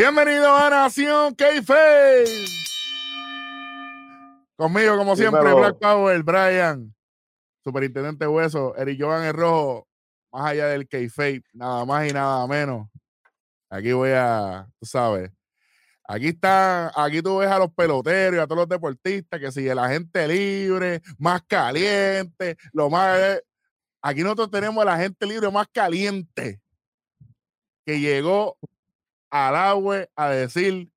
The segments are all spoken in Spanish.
Bienvenido a Nación k Conmigo, como siempre, Black Power, Brian, Superintendente Hueso, Eric Jovan el Rojo, más allá del k nada más y nada menos. Aquí voy a, tú sabes, Aquí está, aquí tú ves a los peloteros y a todos los deportistas que sigue la gente libre, más caliente, lo más. Aquí nosotros tenemos a la gente libre más caliente que llegó al agua a decir: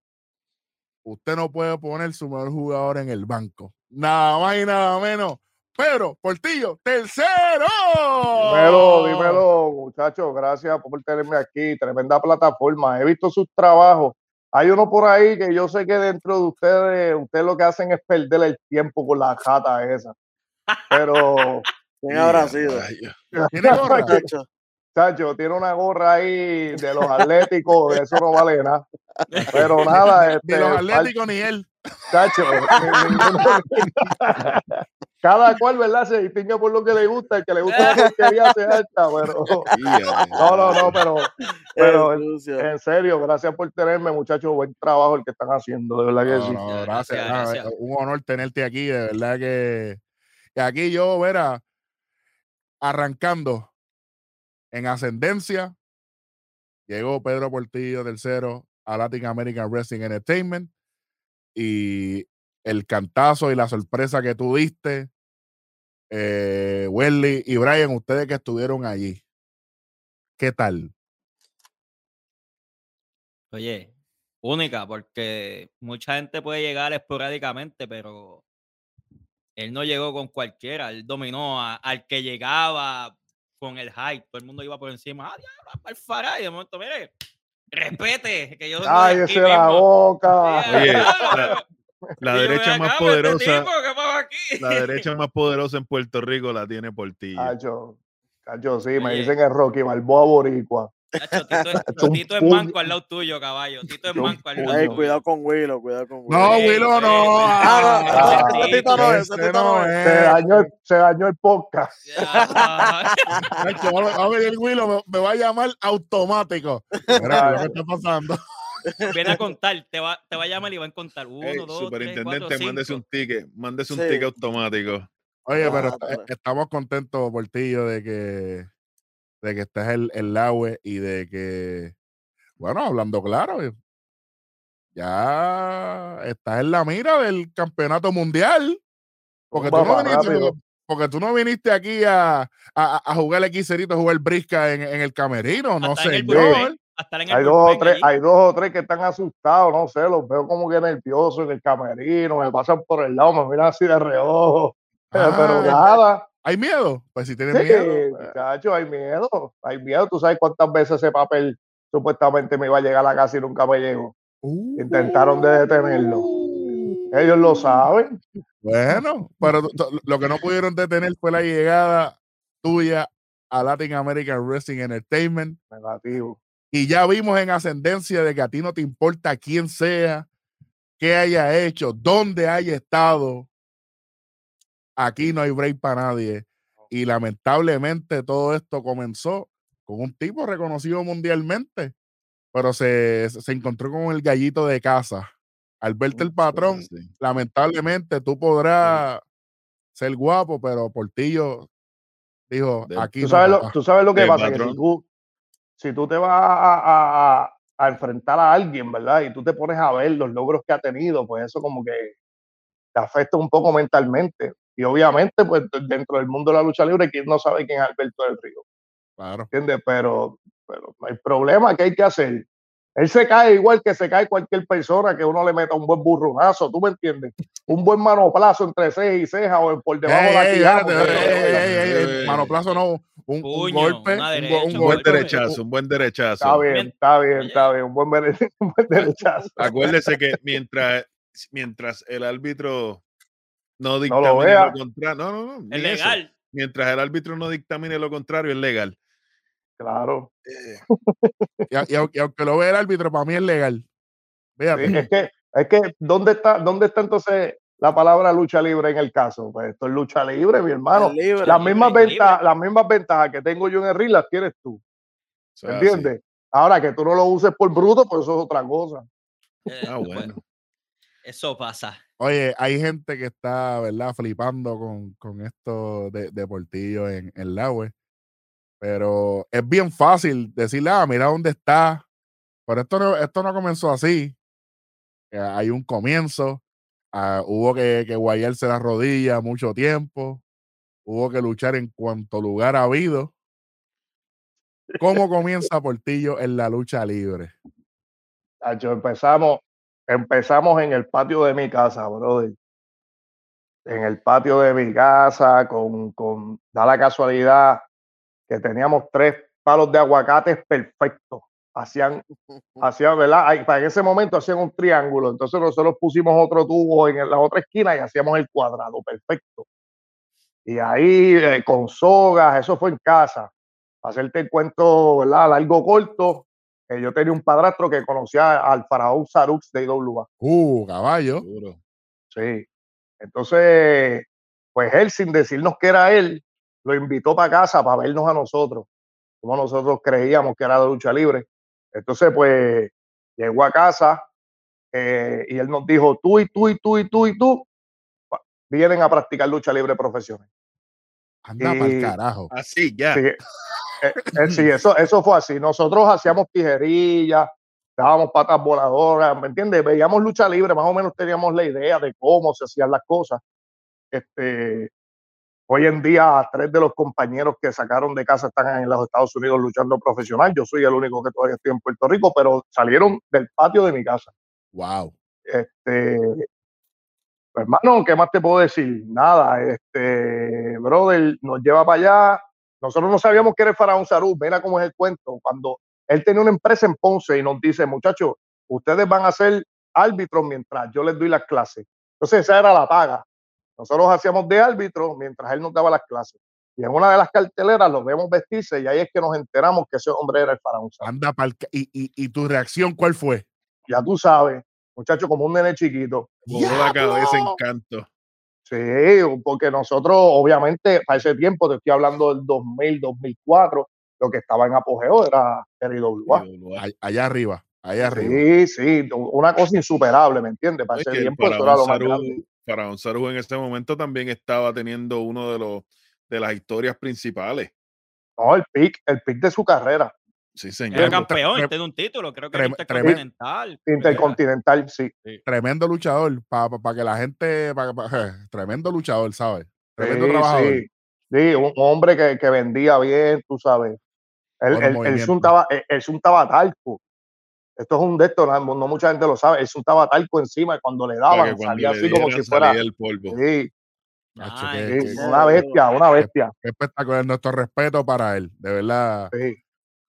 Usted no puede poner su mejor jugador en el banco. Nada más y nada menos. Pero, Portillo, tercero. Dímelo, dímelo, muchachos. Gracias por tenerme aquí. Tremenda plataforma. He visto sus trabajos hay uno por ahí que yo sé que dentro de ustedes, ustedes lo que hacen es perder el tiempo con la jata esa. Pero. ¿Quién habrá sido? ¿Tiene gorra? Chacho, tiene una gorra ahí de los atléticos, eso no vale nada. Pero nada. Este, ni los atléticos ni él. Chacho. cada cual, ¿verdad? Se distingue por lo que le gusta. El que le gusta la porquería se alta, pero. no, no, no, pero. Pero en, serio, gracias por tenerme, muchachos. Buen trabajo el que están haciendo, de verdad que sí. gracias, Un honor tenerte aquí, de verdad que. que aquí yo, verá, arrancando en ascendencia, llegó Pedro Portillo tercero a Latin American Wrestling Entertainment y el cantazo y la sorpresa que tú diste eh, y Brian, ustedes que estuvieron allí, ¿qué tal? Oye, única, porque mucha gente puede llegar esporádicamente, pero él no llegó con cualquiera, él dominó al que llegaba con el hype, todo el mundo iba por encima, ah, diablo, para y de momento, mire, respete, que yo Ay, ese la boca. La derecha más este poderosa. La derecha más poderosa en Puerto Rico la tiene Portillo. Cacho, cacho, sí, me dicen que Rocky Balboa Boricua. Tito, es manco al lado tuyo, caballo. Tito es manco al lado tuyo. Cuidado con Willow, cuidado con Willow. No, Willow no. Ah, Tito no es, Tito no es. Se dañó, el, se dañó el podcast. a ver, el Willow me, va a llamar automático. Mira, que está pasando. Viene a contar, te va, te va a llamar y va a contar. Uno, dos, Superintendente, tres, mándese un ticket, mándese un ticket automático. Oye, pero estamos contentos, Portillo, de que, de que estés en el agua y de que, bueno, hablando claro, ya estás en la mira del campeonato mundial. Porque tú, no viniste, porque tú no viniste aquí a, a, jugar el quiserito, a jugar brisca en, en el camerino, no sé hay, dos o tres, hay dos o tres que están asustados, no sé, los veo como que nerviosos en el camerino, me pasan por el lado, me miran así de reojo. pero ah, nada. ¿Hay miedo? Pues si tienes miedo. Pues. Muchacho, hay miedo. Hay miedo. Tú sabes cuántas veces ese papel supuestamente me iba a llegar a la casa y nunca me llegó. Intentaron de detenerlo. Ellos lo saben. Bueno, pero lo que no pudieron detener fue la llegada tuya a Latin American Wrestling Entertainment. Negativo. Y ya vimos en ascendencia de que a ti no te importa quién sea, qué haya hecho, dónde haya estado. Aquí no hay break para nadie. Y lamentablemente todo esto comenzó con un tipo reconocido mundialmente, pero se, encontró con el gallito de casa. Al verte el patrón, lamentablemente tú podrás ser guapo, pero Portillo dijo, aquí ¿Tú sabes, lo, tú sabes lo que pasa, que si tú te vas a, enfrentar a alguien, ¿verdad? Y tú te pones a ver los logros que ha tenido, pues eso como que te afecta un poco mentalmente. Y obviamente, pues dentro del mundo de la lucha libre, ¿quién no sabe quién es Alberto del Río? Claro. ¿Entiendes? Pero, pero hay problema, ¿qué hay que hacer? Él se cae igual que se cae cualquier persona que uno le meta un buen burronazo, ¿tú me entiendes? Un buen manoplazo entre ceja y ceja o por debajo de la quijada. Manoplazo no, un, golpe, un, buen derechazo, un buen derechazo. Está bien, está bien, está bien, un buen, derechazo. Acuérdese que mientras, mientras el árbitro no dictamine lo, contrario, no, no, no, es legal. Mientras el árbitro no dictamine lo contrario, es legal. Claro. Eh, y, aunque lo vea el árbitro, para mí es legal. es que, es que ¿dónde está, ¿dónde está entonces la palabra lucha libre en el caso? Pues esto es lucha libre, mi hermano. las, mismas ventajas, las mismas ventajas que tengo yo en el ring las tienes tú. ¿Entiendes? Ahora que tú no lo uses por bruto, pues eso es otra cosa. Eh, Ah, pues, bueno. Eso pasa. Oye, hay gente que está, ¿verdad? Flipando con, con esto de, de Portillo en, en la web. Pero es bien fácil decirle, ah, mira dónde está. Pero esto no, esto no comenzó así. Eh, hay un comienzo. ah, hubo que, que guayarse la rodilla mucho tiempo. Hubo que luchar en cuanto lugar ha habido. ¿Cómo comienza Portillo en la lucha libre? Tacho, empezamos, empezamos en el patio de mi casa, brother. En el patio de mi casa, con, con da la casualidad que teníamos tres palos de aguacates perfectos. Hacían, hacían, ¿verdad? Ahí, Para ese momento hacían un triángulo. Entonces nosotros pusimos otro tubo en la otra esquina y hacíamos el cuadrado perfecto. Y ahí eh, con sogas, eso fue en casa. Para hacerte el cuento, ¿verdad? Largo corto, eh, yo tenía un padrastro que conocía al faraón Sarux de IWA. Uh, caballo. Sí. Entonces, pues él, sin decirnos que era él, lo invitó para casa para vernos a nosotros, como nosotros creíamos que era de lucha libre. Entonces, pues llegó a casa eh, y él nos dijo, tú y tú y tú y tú y tú vienen a practicar lucha libre profesional. Anda para el carajo. Así, ya. Sí, eh, eh, sí, eso, eso fue así. Nosotros hacíamos tijerillas, dábamos patas voladoras, ¿me entiendes? Veíamos lucha libre, más o menos teníamos la idea de cómo se hacían las cosas. Este, hoy en día, tres de los compañeros que sacaron de casa están en los Estados Unidos luchando profesional. Yo soy el único que todavía estoy en Puerto Rico, pero salieron del patio de mi casa. Wow. Este, pues, hermano, ¿qué más te puedo decir? Nada, este, brother, nos lleva para allá. Nosotros no sabíamos que era el Faraón Sarú. Mira cómo es el cuento. Cuando él tenía una empresa en Ponce y nos dice, muchachos, ustedes van a ser árbitros mientras yo les doy las clases. Entonces, esa era la paga. Nosotros hacíamos de árbitro mientras él nos daba las clases. Y en una de las carteleras lo vemos vestirse y ahí es que nos enteramos que ese hombre era el Faraón Sarú. Anda para el. ca- Y, y, ¿Y tu reacción cuál fue? Ya tú sabes, muchacho, como un nene chiquito. Voló la cabeza en ¡Diablo! canto. Sí, porque nosotros, obviamente, para ese tiempo, te estoy hablando del 2000, 2004, lo que estaba en apogeo era. All- Allá arriba. Allá arriba. Sí, sí, una cosa insuperable, ¿me entiendes? Para Es ese tiempo eso era Faraón lo más Saru, grande. Faraón Saru en ese momento también estaba teniendo uno de los de las historias principales. No, el pick, el pick de su carrera, Sí, Era señor. Trem- campeón, trem- tiene un título, creo que trem- era intercontinental. intercontinental, sí. Tremendo luchador. Para que la gente. pa- pa- tremendo luchador, ¿sabes? Tremendo Sí, trabajador. sí. Sí, un hombre que, que vendía bien, tú sabes. Él, él, él él- talco. Esto es un de estos, no, no mucha gente lo sabe. Él zuntaba talco encima y cuando le daban cuando salía le así como si fuera. el polvo. Sí, Ay, sí, una bestia, una bestia. qué espectacular. Nuestro respeto para él. De verdad. Sí.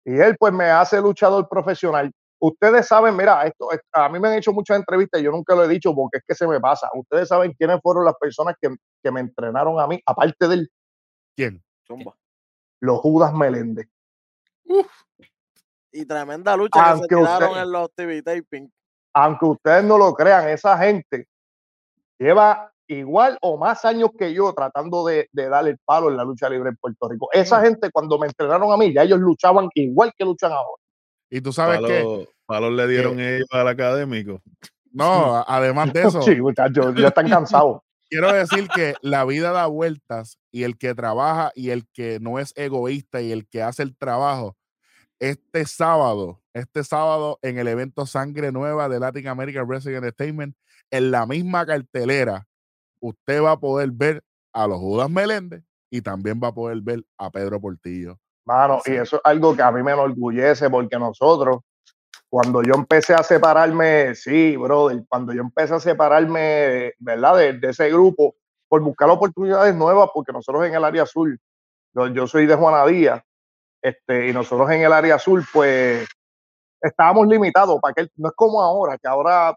Y él pues me hace luchador profesional. Ustedes saben, mira, esto es- a mí me han hecho muchas entrevistas, y yo nunca lo he dicho porque es que se me pasa. Ustedes saben quiénes fueron las personas que, que me entrenaron a mí, aparte de él, ¿Quién? Zumba. los Judas Meléndez. Y tremenda lucha que se tiraron usted- en los TV taping. Aunque ustedes no lo crean, esa gente lleva igual o más años que yo tratando de, de darle el palo en la lucha libre en Puerto Rico. Esa gente cuando me entrenaron a mí, ya ellos luchaban igual que luchan ahora. Y tú sabes que. Palos, le dieron ellos al académico. No, además de eso. Sí, muchachos, ya están cansados. quiero decir que la vida da vueltas y el que trabaja y el que no es egoísta y el que hace el trabajo, este sábado, este sábado en el evento Sangre Nueva de Latin American Wrestling Entertainment, en la misma cartelera, usted va a poder ver a los Judas Meléndez y también va a poder ver a Pedro Portillo. Mano, y eso es algo que a mí me enorgullece porque nosotros, cuando yo empecé a separarme, sí, brother, cuando yo empecé a separarme, ¿verdad? De, de ese grupo, por buscar oportunidades nuevas, porque nosotros en el área azul, yo, yo soy de Juanadía, este, y nosotros en el área azul, pues, estábamos limitados, para que no es como ahora, que ahora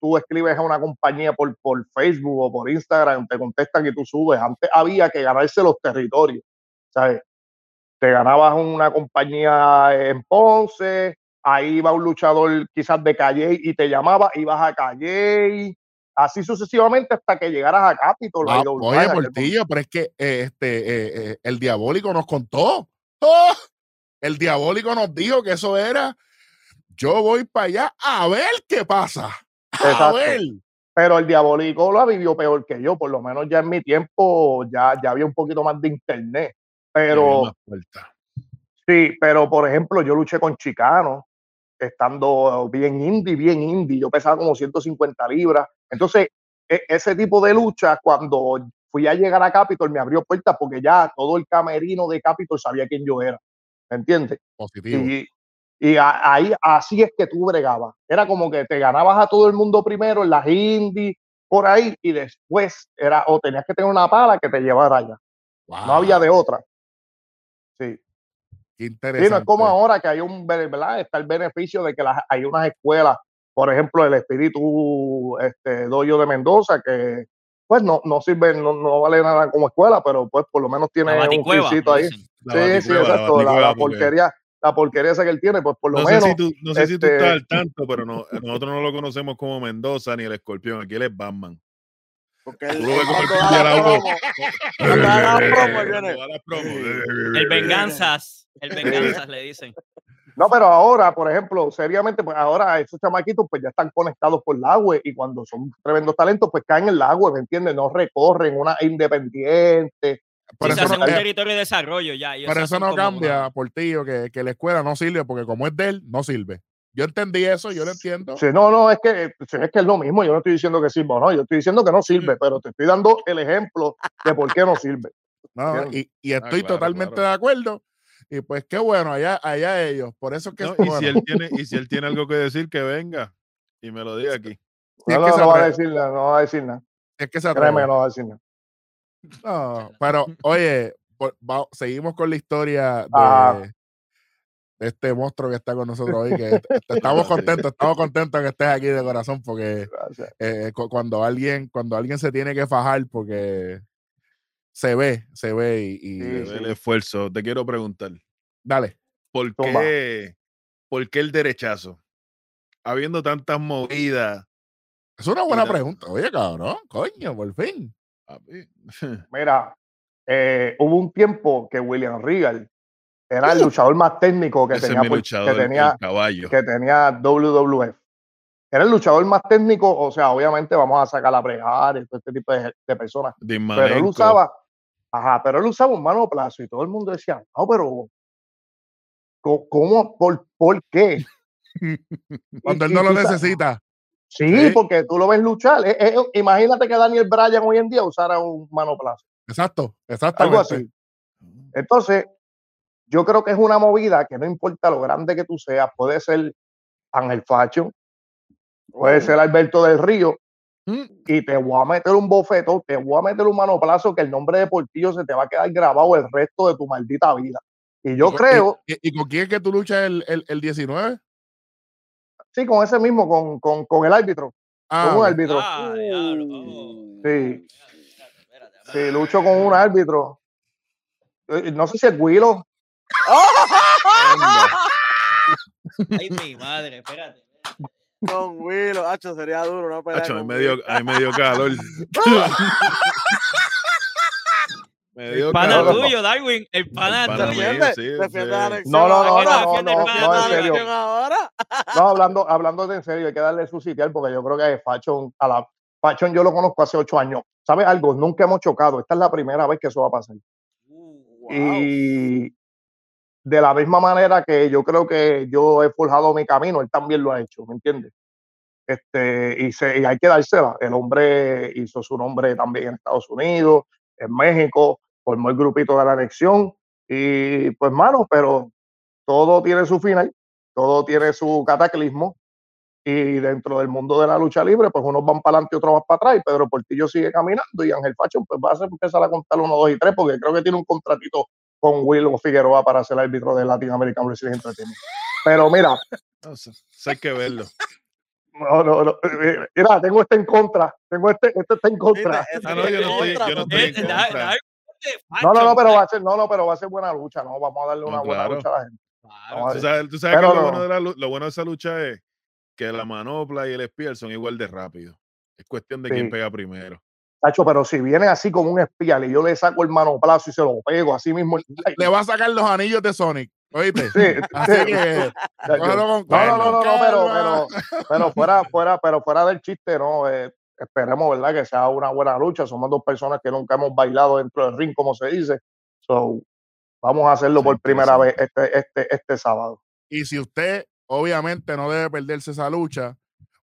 tú, escribes a una compañía por, por Facebook o por Instagram, te contestan y tú subes. Antes había que ganarse los territorios, ¿sabes? te ganabas una compañía en Ponce, ahí iba un luchador quizás de Calle y te llamaba, ibas a Calle, así sucesivamente hasta que llegaras a Capitol. Ah, oye, Portillo, pero es que eh, este, eh, eh, el diabólico nos contó. ¡Oh! el diabólico nos dijo que eso era, yo voy para allá a ver qué pasa. A Exacto. Pero el diabólico lo ha vivido peor que yo, por lo menos ya en mi tiempo ya, ya había un poquito más de internet. Pero sí, pero por ejemplo, yo luché con Chicano, estando bien indie, bien indie. Yo pesaba como 150 libras. Entonces, e- ese tipo de lucha, cuando fui a llegar a Capitol, me abrió puertas porque ya todo el camerino de Capitol sabía quién yo era. ¿Me entiendes? Positivo. Y, y a- ahí así es que tú bregabas. Era como que te ganabas a todo el mundo primero en las indies, por ahí, y después era o tenías que tener una pala que te llevara allá. No había de otra. Sí. Qué Sí, interesante. no es como ahora que hay un, ¿verdad? Está el beneficio de que las- hay unas escuelas, por ejemplo, el Espíritu este, Doyo de Mendoza, que pues no, no sirve, no, no vale nada como escuela, pero pues por lo menos tiene La un le ahí. Sí, sí, exacto. La, la porquería, la porquería esa que él tiene, pues por lo No sé, menos. si tú, no sé si tú este- estás al tanto, pero no, nosotros no lo conocemos como Mendoza ni el escorpión. Aquí él es Batman. Porque Tú él, lo ves como el la la la venganzas. El venganzas le dicen. No, pero ahora, por ejemplo, seriamente, pues ahora esos chamaquitos pues ya están conectados por el agua y cuando son tremendos talentos, pues caen en el agua, ¿me entiendes? No recorren una independiente. Por Sí, se eso hacen no- un territorio de desarrollo ya. Pero eso no cambia una- por ti, que, que la escuela no sirve, porque como es de él, no sirve. Yo entendí eso, yo lo entiendo. Sí, no, no, es que, es que es lo mismo, yo no estoy diciendo que sirve o no, yo estoy diciendo que no sirve, pero te estoy dando el ejemplo de por qué no sirve. ¿no? Y, y estoy claro, totalmente claro. de acuerdo. Y pues qué bueno, allá, allá ellos. Por eso es que No, es y, bueno. si él tiene, y si él tiene algo que decir, que venga y me lo diga aquí. Si es No, que no, se no va a decir nada, no va a decir nada. es que se Créeme, no va a decir nada. No, pero oye, por- va- seguimos con la historia de, Ajá. de este monstruo que está con nosotros hoy. Que estamos contentos, estamos contentos que estés aquí de corazón porque eh, cu- cuando alguien, cuando alguien se tiene que fajar porque se ve, se ve y, y- Sí, Se ve sí. el esfuerzo. Te quiero preguntar, dale. ¿por qué, ¿por qué el derechazo? Habiendo tantas movidas. Es una buena pregunta. Oye, cabrón, coño, por fin. Mira, eh, hubo un tiempo que William Regal era el luchador más técnico que Ese tenía, luchador, que tenía, caballo. que tenía WWF. Era el luchador más técnico, o sea, obviamente vamos a sacar la bregar y todo este tipo de, de personas. Pero él usaba, ajá, pero él usaba un manoplazo y todo el mundo decía, no, pero ¿cómo? ¿Por, por qué? Cuando él no lo necesita. Sí, Sí. porque tú lo ves luchar. Eh, eh, imagínate que Daniel Bryan hoy en día usara un manoplazo. Exacto, algo exactamente. así. Entonces, yo creo que es una movida que no importa lo grande que tú seas, puede ser Ángel Facho, puede ser Alberto del Río, Mm. y te voy a meter un bofeto, te voy a meter un manoplazo que el nombre de Portillo se te va a quedar grabado el resto de tu maldita vida. Y yo ¿Y con- creo, ¿Y, y- y con quién es que tú luchas el, el, el 19? Sí, con ese mismo, con, con, con el árbitro, Ah, con un árbitro. Ah, oh. Sí, sí, lucho con un árbitro. Eh, No sé si es Willow. Ay, mi madre, espérate. Con Willow, hacho, sería duro una pelea. Acho, a mí con me dio, Willow. a mí me dio calor. dio Pana tuyo, Darwin. El pana pana tuyo. mío. Sí, sí. No, no, no, no, no, no, el no, en serio. hablando, hablando de en serio, hay que darle su sitial porque yo creo que Fachon, a la Fachon yo lo conozco hace ocho años. ¿Sabes algo? Nunca hemos chocado. Esta es la primera vez que eso va a pasar. Wow. Y de la misma manera que yo creo que yo he forjado mi camino, él también lo ha hecho, ¿me entiendes? Este, y, se, y hay que dársela. El hombre hizo su nombre también en Estados Unidos, en México, formó el grupito de la anexión. Y pues, mano, pero todo tiene su final, todo tiene su cataclismo. Y dentro del mundo de la lucha libre, pues unos van para adelante y otros van para atrás. Y Pedro Portillo sigue caminando y Ángel Facho pues va a empezar a contar uno, dos y tres, porque creo que tiene un contratito con Will Figueroa para ser árbitro de Latin American Wrestling Entertainment. Pero mira, hay que verlo. No, no, no, eh, mira, tengo este en contra, tengo este, este está en contra. No, yo no estoy, yo no estoy en Eh, da- contra. da- No, no, no, pero va a ser, no, no, pero va a ser buena lucha, no, vamos a darle No, una buena claro. lucha a la gente. claro. Tú sabes, tú sabes que lo, no. bueno de la lo bueno de esa lucha es que la manopla y el spear son igual de rápido. Es cuestión de quién pega primero. Tacho, pero si viene así como un espía y yo le saco el manoplazo y se lo pego así mismo, Le va a sacar los anillos de Sonic. ¿Oíste? Sí, Así sí. que, cógelo con No, no, no, no, no, pero, pero, pero fuera, fuera, pero fuera del chiste, no, eh, esperemos, ¿verdad? Que sea una buena lucha. Somos dos personas que nunca hemos bailado dentro del ring, como se dice. So, vamos a hacerlo Sí, por primera vez este, este, este sábado. Y si usted, obviamente, no debe perderse esa lucha,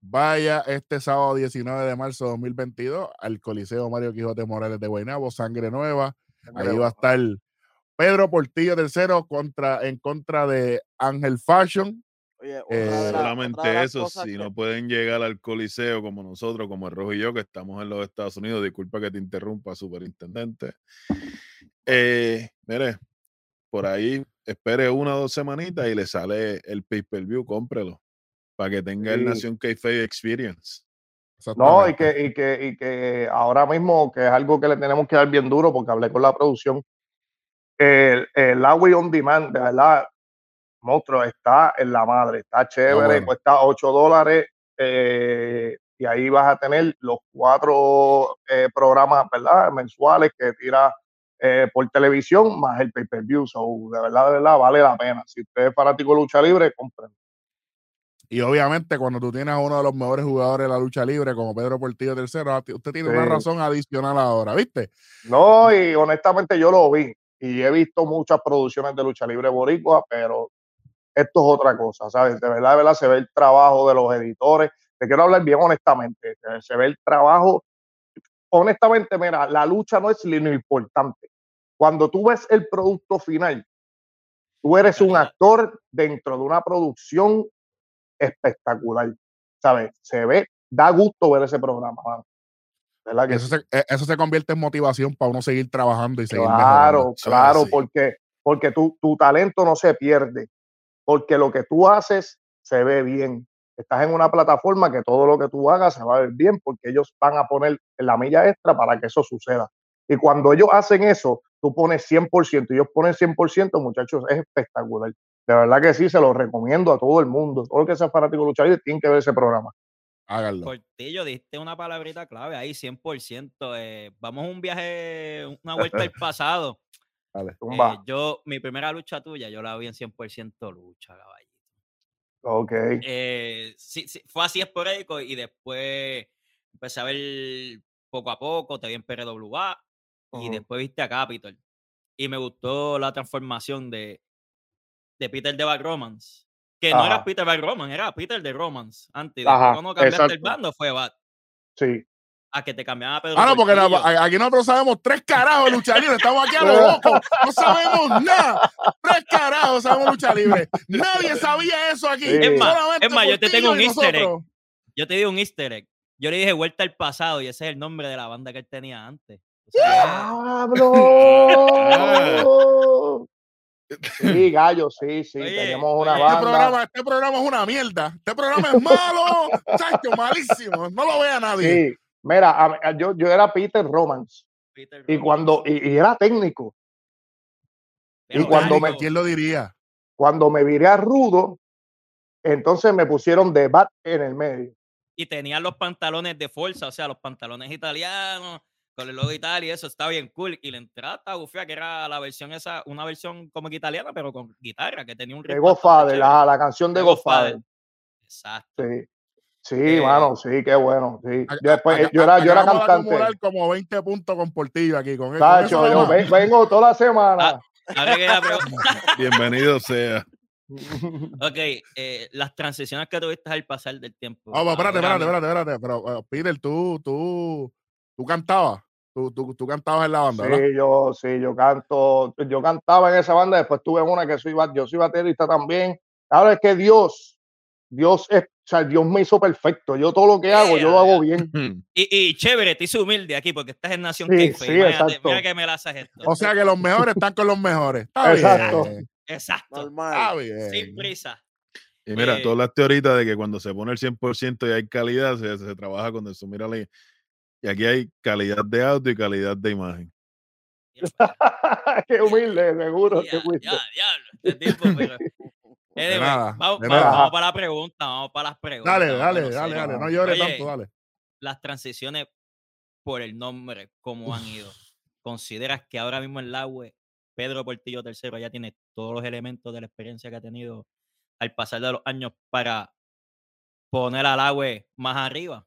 vaya este sábado 19 de marzo de 2022 al Coliseo Mario Quijote Morales de Guaynabo, Sangre Nueva. Ahí va a estar Pedro Portillo tercero contra, en contra de Ángel Fashion. Oye, Eh, la- Solamente eso, si que- no pueden llegar al Coliseo como nosotros, como el Rojo y yo, que estamos en los Estados Unidos, disculpa que te interrumpa, superintendente. Eh, mire, por ahí espere una o dos semanitas y le sale el pay-per-view, cómprelo, para que tenga el. Nación K-Face Experience. No, y que, y, que, y que ahora mismo, que es algo que le tenemos que dar bien duro, porque hablé con la producción, el, el Agua On Demand, de verdad, monstruo, está en la madre, está chévere, bueno. cuesta 8 dólares, eh, y ahí vas a tener los cuatro eh, programas, ¿verdad? Mensuales que tira eh, por televisión, más el pay-per-view, so, de verdad, de verdad, vale la pena. Si usted es fanático de lucha libre, compren. Y obviamente, cuando tú tienes a uno de los mejores jugadores de la lucha libre, como Pedro Portillo ti- usted tiene una razón adicional ahora, ¿viste? No, y honestamente yo lo vi y he visto muchas producciones de lucha libre boricua, pero esto es otra cosa, ¿sabes? De verdad, de verdad se ve el trabajo de los editores. Te quiero hablar bien honestamente, se- ve el trabajo. Honestamente, mira, la lucha no es lo importante. Cuando tú ves el producto final, tú eres un actor dentro de una producción espectacular, ¿sabes? Se ve, da gusto ver ese programa, mano. ¿Verdad Y que eso, sí? se, eso se convierte en motivación para uno seguir trabajando y seguir Claro, mejorando. Claro, así. porque, porque tu, tu talento no se pierde, porque lo que tú haces se ve bien. Estás en una plataforma que todo lo que tú hagas se va a ver bien, porque ellos van a poner la milla extra para que eso suceda. Y cuando ellos hacen eso, tú pones 100%, y ellos ponen 100%, muchachos, es espectacular. De verdad que sí, se lo recomiendo a todo el mundo. Todo el que sea fanático de lucha libre tiene que ver ese programa. Háganlo. Portillo, diste una palabrita clave ahí, 100%. eh, vamos a un viaje, una vuelta al pasado. Dale. Tumba. Eh, yo, mi primera lucha tuya, yo la vi en 100% lucha, caballito. ok. Eh, sí, sí, fue así esporádico y después empecé a ver poco a poco, te vi en PRWA y después viste a Capitol. Y me gustó la transformación de, de Peter de Bad Romance. Que no era Ajá. Peter Bad Romance, era Peter de Romance. Antes, Ajá, después cuando cambiaste el bando fue Bad. Sí. A que te cambiaban a Pedro Ah, no, porque la- aquí nosotros sabemos tres carajos de lucha libre. Estamos aquí a lo loco. No sabemos nada. Tres carajos sabemos lucha libre. Nadie sabía eso aquí. Sí. Es más, es más, yo te tengo un easter egg. Yo te di un easter egg. Yo le dije vuelta al pasado y ese es el nombre de la banda que él tenía antes. ¡Diablo! Sí, gallo, sí, sí. Oye, Tenemos una oye. Este banda. programa, este programa es una mierda. Este programa es malo. Chacho, malísimo. No lo vea nadie. Sí. Mira, a- a- yo, yo era Peter Romance Peter y Romance. cuando y, y era técnico. Pero y cuando Técnico, me- ¿Quién lo diría? Cuando me viré a rudo, entonces me pusieron de bat en el medio. y tenían los pantalones de fuerza, o sea, los pantalones italianos, con el logo de Italia, y eso está bien cool. Y la entrada está bufia, que era la versión esa, una versión como que italiana, pero con guitarra, que tenía un De Godfather, la, la canción de De Godfather. Godfather. Exacto. Sí, sí, Eh, mano, sí, qué bueno. Sí. Yo, después, ac- yo era, yo era cantante. como 20 puntos con Portillo aquí. Con, con Tacho, yo vengo toda la semana. Pregunta- Bienvenido sea. ok, eh, las transiciones que tuviste al pasar del tiempo. Ah, espérate, espérate, espérate, espérate. Pero, eh, Peter, tú, tú, tú cantabas. Tú, tú, tú cantabas en la banda, ¿verdad? Sí, yo, sí, yo canto, yo cantaba en esa banda, después tuve una que soy, yo soy baterista también. Ahora es que Dios, Dios es, o sea, Dios me hizo perfecto. Yo todo lo que hago, yo lo hago bien. Y, y chévere, te hice humilde aquí porque estás en Nación Sí, sí. Mira que me la haces esto. O sea que los mejores están con los mejores. Está Exacto. bien. Exacto. Está Normal. bien. Sin prisa. Y mira, Eh, tú hablaste ahorita de que cuando se pone el 100% y hay calidad, se, se trabaja con eso. Mira, y aquí hay calidad de audio y calidad de imagen. qué humilde, seguro, Ya, qué ya, diablo, este tipo, pero- Anyway, nada, vamos, de vamos- nada. vamos para la pregunta, vamos para las preguntas. Dale, dale, dale, dale. No llores Oye, tanto, dale. Las transiciones por el nombre, ¿cómo han ido? ¿Consideras que ahora mismo en la web Pedro Portillo III ya tiene todos los elementos de la experiencia que ha tenido al pasar de los años para poner al agua más arriba.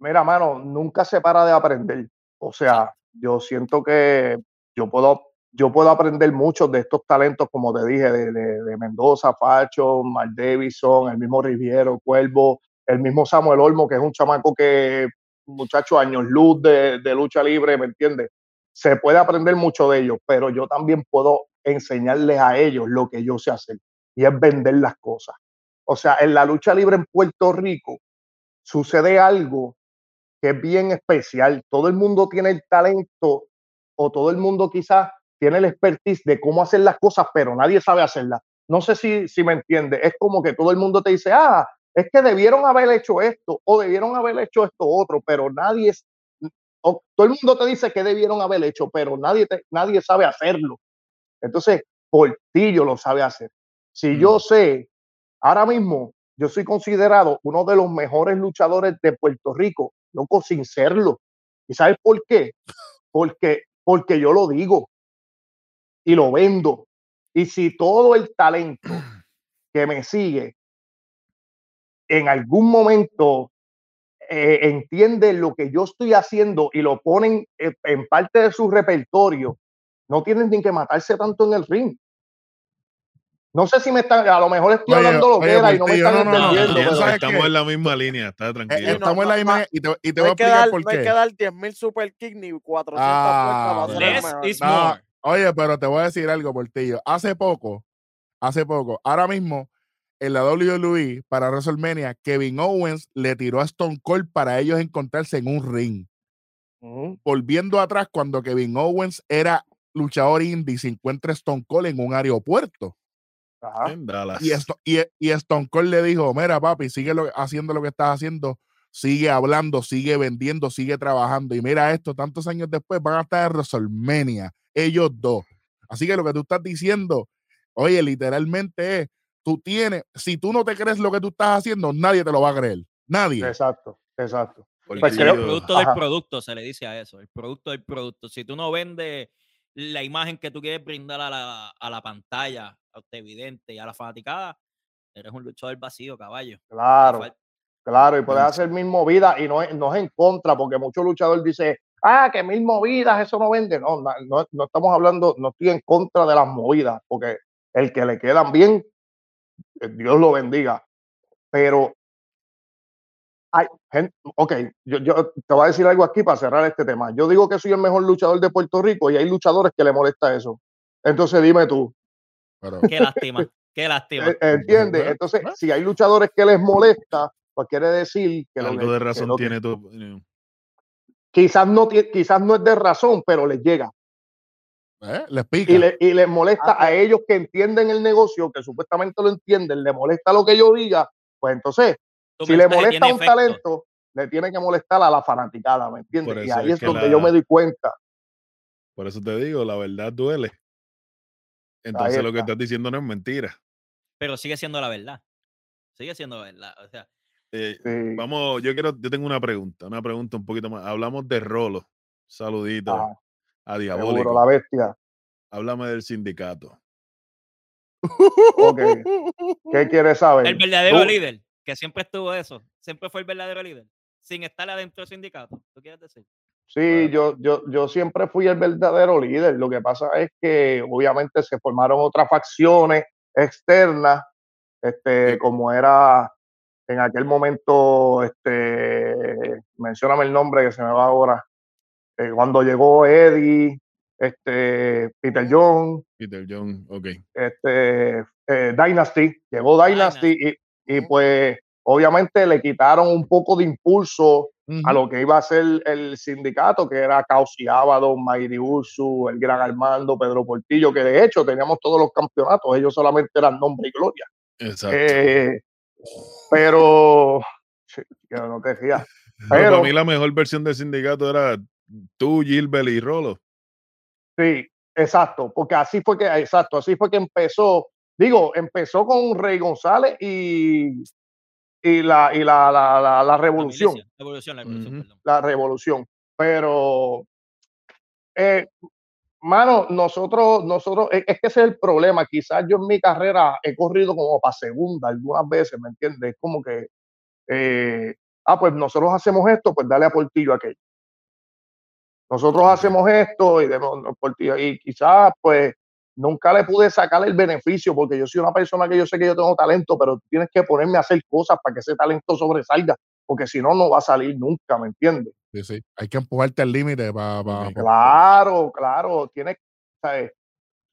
Mira, mano, nunca se para de aprender. O sea, yo siento que yo puedo, yo puedo aprender muchos de estos talentos, como te dije, de, Mendoza, Facho, Mark Davison, el mismo Riviero, Cuervo, el mismo Samuel Olmo, que es un chamaco que, muchacho, años luz de lucha libre, ¿me entiendes? Se puede aprender mucho de ellos, pero yo también puedo enseñarles a ellos lo que yo sé hacer, y es vender las cosas. O sea, en la lucha libre en Puerto Rico sucede algo que es bien especial. Todo el mundo tiene el talento o todo el mundo quizás tiene el expertise de cómo hacer las cosas, pero nadie sabe hacerlas. No sé si, si me entiende. Es como que todo el mundo te dice, ah, es que debieron haber hecho esto o debieron haber hecho esto otro, pero nadie es, o todo el mundo te dice que debieron haber hecho, pero nadie, nadie sabe hacerlo. Entonces, Portillo lo sabe hacer. Si yo mm. sé, ahora mismo, yo soy considerado uno de los mejores luchadores de Puerto Rico loco, sin serlo. ¿Y sabes por qué? Porque, porque yo lo digo y lo vendo. Y si todo el talento que me sigue en algún momento eh, entiende lo que yo estoy haciendo y lo ponen en parte de su repertorio, no tienen ni que matarse tanto en el ring. No sé si me están, a lo mejor estoy hablando lo que era y no me están entendiendo. estamos en la misma línea, está eh, tranquilo. estamos en la misma y te, y te voy a explicar por qué. No hay que dar 10.000 super kick ni 400 ah, no, Oye, pero te voy a decir algo, Portillo. Hace poco, hace poco, ahora mismo, en la WWE para WrestleMania, Kevin Owens le tiró a Stone Cold para ellos encontrarse en un ring. Volviendo atrás, cuando Kevin Owens era luchador indie, se encuentra Stone Cold en un aeropuerto. Y, esto, y, y, Stone Cold le dijo, mira papi, sigue haciendo lo que estás haciendo, sigue hablando, sigue vendiendo, sigue trabajando. Y mira esto, tantos años después van a estar en WrestleMania, ellos dos. Así que lo que tú estás diciendo, oye, literalmente es, tú tienes, si tú no te crees lo que tú estás haciendo, nadie te lo va a creer. Nadie. Exacto, exacto. Pues el producto del producto se le dice a eso, el producto del producto. Si tú no vendes la imagen que tú quieres brindar a la, a la pantalla, evidente y a la fanaticada, eres un luchador vacío, caballo. Claro, claro, y puedes hacer mil movidas y no, no es en contra, porque muchos luchadores dicen, ah, que mil movidas, eso no vende. No, no, no estamos hablando, no estoy en contra de las movidas, porque el que le quedan bien, eh, Dios lo bendiga. Pero hay gente, ok, yo, yo, te voy a decir algo aquí para cerrar este tema. Yo digo que soy el mejor luchador de Puerto Rico y hay luchadores que le molesta eso. Entonces dime tú, Qué lástima, qué lástima. Eh, ¿Entiendes? Entonces, si hay luchadores que les molesta, pues quiere decir que... Algo de razón tiene tu... Quizás no, quizás no es de razón, pero les llega. ¿Eh? Les pica. Y, les molesta ah, a ellos que entienden el negocio, que supuestamente lo entienden, le molesta lo que yo diga, pues entonces, si le molesta un talento, le tiene que molestar a la fanaticada, ¿me entiendes? Y ahí es, donde yo me doy cuenta. Por eso te digo, la verdad duele. Entonces lo que estás diciendo no es mentira. Pero sigue siendo la verdad. Sigue siendo verdad. O sea. Eh, vamos, yo quiero, yo tengo una pregunta, una pregunta un poquito más. Hablamos de Rolo. Saludito ah, a Diabólico. la bestia. Háblame del sindicato. ¿Qué quieres saber? El verdadero líder, que siempre estuvo eso. Siempre fue el verdadero líder. Sin estar adentro del sindicato. ¿Tú quieres decir? Sí, yo, yo, yo siempre fui el verdadero líder. Lo que pasa es que obviamente se formaron otras facciones externas, este, como era en aquel momento, este, mencioname el nombre que se me va ahora, eh, cuando llegó Eddie, este, Peter John. Peter John, ok. Este, eh, Dynasty, llegó Dynasty, Y, y pues obviamente le quitaron un poco de impulso a lo que iba a ser el sindicato, que era Causi Ábado, Mayri Ursu, el Gran Armando, Pedro Portillo, que de hecho teníamos todos los campeonatos, ellos solamente eran nombre y gloria. Exacto. Eh, pero, no te. Pero, para mí la mejor versión del sindicato era tú, Gilbert y Rolo. Sí, exacto, porque así fue que, exacto, así fue que empezó. Digo, empezó con Rey González y, y la, y la, la, la, revolución. La revolución, la revolución, Pero, eh, Mano, nosotros, nosotros, es, que ese es el problema. Quizás yo en mi carrera he corrido como para segunda algunas veces, ¿me entiendes? Es como que, eh, ah, pues nosotros hacemos esto, pues dale a Portillo aquello. Nosotros hacemos esto y, de, Portillo, y quizás, pues, nunca le pude sacar el beneficio porque yo soy una persona que yo sé que yo tengo talento, pero tienes que ponerme a hacer cosas para que ese talento sobresalga, porque si no, no va a salir nunca, ¿me entiendes? Sí, sí. Hay que empujarte al límite para. claro, claro. Tienes, ¿sabes?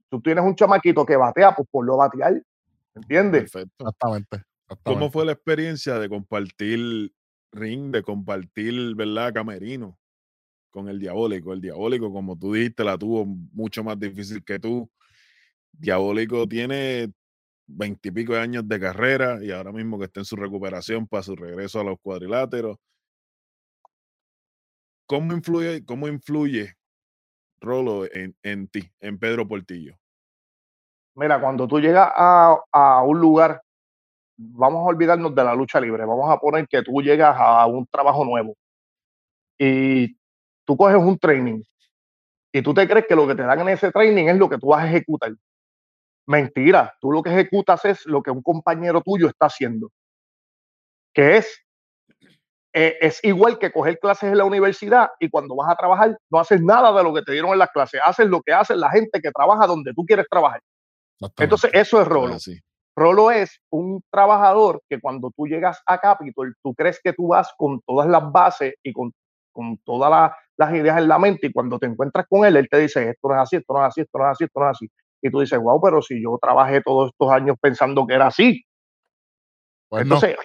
Tú tienes un chamaquito que batea, pues por lo batear. ¿Entiendes? Perfecto. Exactamente, ¿Cómo fue la experiencia de compartir ring, de compartir, ¿verdad? Camerino con el diabólico. El diabólico, como tú dijiste, la tuvo mucho más difícil que tú. Diabólico tiene veintipico de años de carrera y ahora mismo que está en su recuperación para su regreso a los cuadriláteros. ¿Cómo influye, cómo influye Rolo en, en ti, en Pedro Portillo? Mira, cuando tú llegas a, a, un lugar, vamos a olvidarnos de la lucha libre, vamos a poner que tú llegas a un trabajo nuevo y tú coges un training y tú te crees que lo que te dan en ese training es lo que tú vas a ejecutar. Mentira, tú lo que ejecutas es lo que un compañero tuyo está haciendo, que es eh, es igual que coger clases en la universidad y cuando vas a trabajar no haces nada de lo que te dieron en las clases, haces lo que hace la gente que trabaja donde tú quieres trabajar. Entonces, eso es Rolo. Rolo es un trabajador que cuando tú llegas a Capitol, tú crees que tú vas con todas las bases y con, con todas las ideas en la mente y cuando te encuentras con él, él te dice, esto no es así, esto no es así, esto no es así, esto no es así. Y tú dices, wow, pero si yo trabajé todos estos años pensando que era así. Pues Entonces,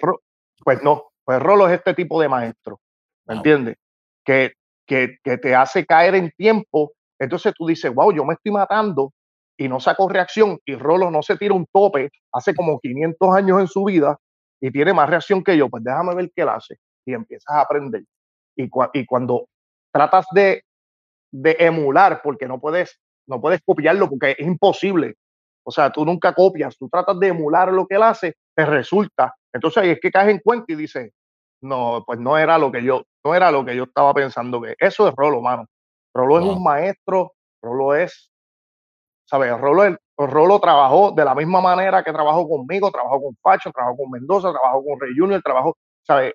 pues no, pues Rolo es este tipo de maestro, ¿me entiendes? Que, que, que, te hace caer en tiempo. Entonces tú dices, wow, yo me estoy matando y no saco reacción y Rolo no se tira un tope hace como 500 años en su vida y tiene más reacción que yo, pues déjame ver qué él hace y empiezas a aprender. Y, y cuando tratas de, de emular, porque no puedes, no puedes copiarlo porque es imposible. O sea, tú nunca copias, tú tratas de emular lo que él hace, te resulta. Entonces ahí es que caes en cuenta y dices, no, pues no era lo que yo, no era lo que yo estaba pensando que eso es Rolo, mano. Rolo es un maestro, Rolo es, ¿sabes? Rolo, Rolo trabajó de la misma manera que trabajó conmigo, trabajó con Pacho, trabajó con Mendoza, trabajó con Rey Junior, trabajó, ¿sabes?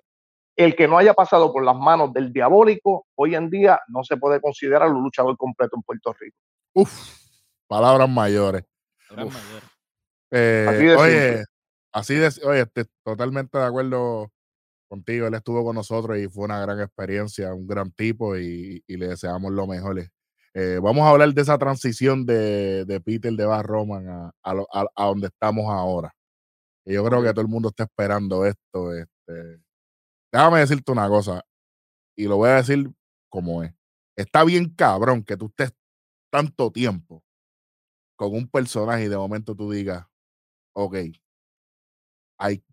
El que no haya pasado por las manos del diabólico, hoy en día no se puede considerar un luchador completo en Puerto Rico. Uf, palabras mayores. Eh, así de oye, así de, oye, estoy totalmente de acuerdo contigo. Él estuvo con nosotros y fue una gran experiencia, un gran tipo y, le deseamos lo mejor. Eh, vamos a hablar de esa transición de, Peter de Bar Roman a, a, donde estamos ahora. Y yo creo que todo el mundo está esperando esto. Este. Déjame decirte una cosa, y lo voy a decir como es. Está bien cabrón que tú estés tanto tiempo con un personaje y de momento tú digas, ok, hay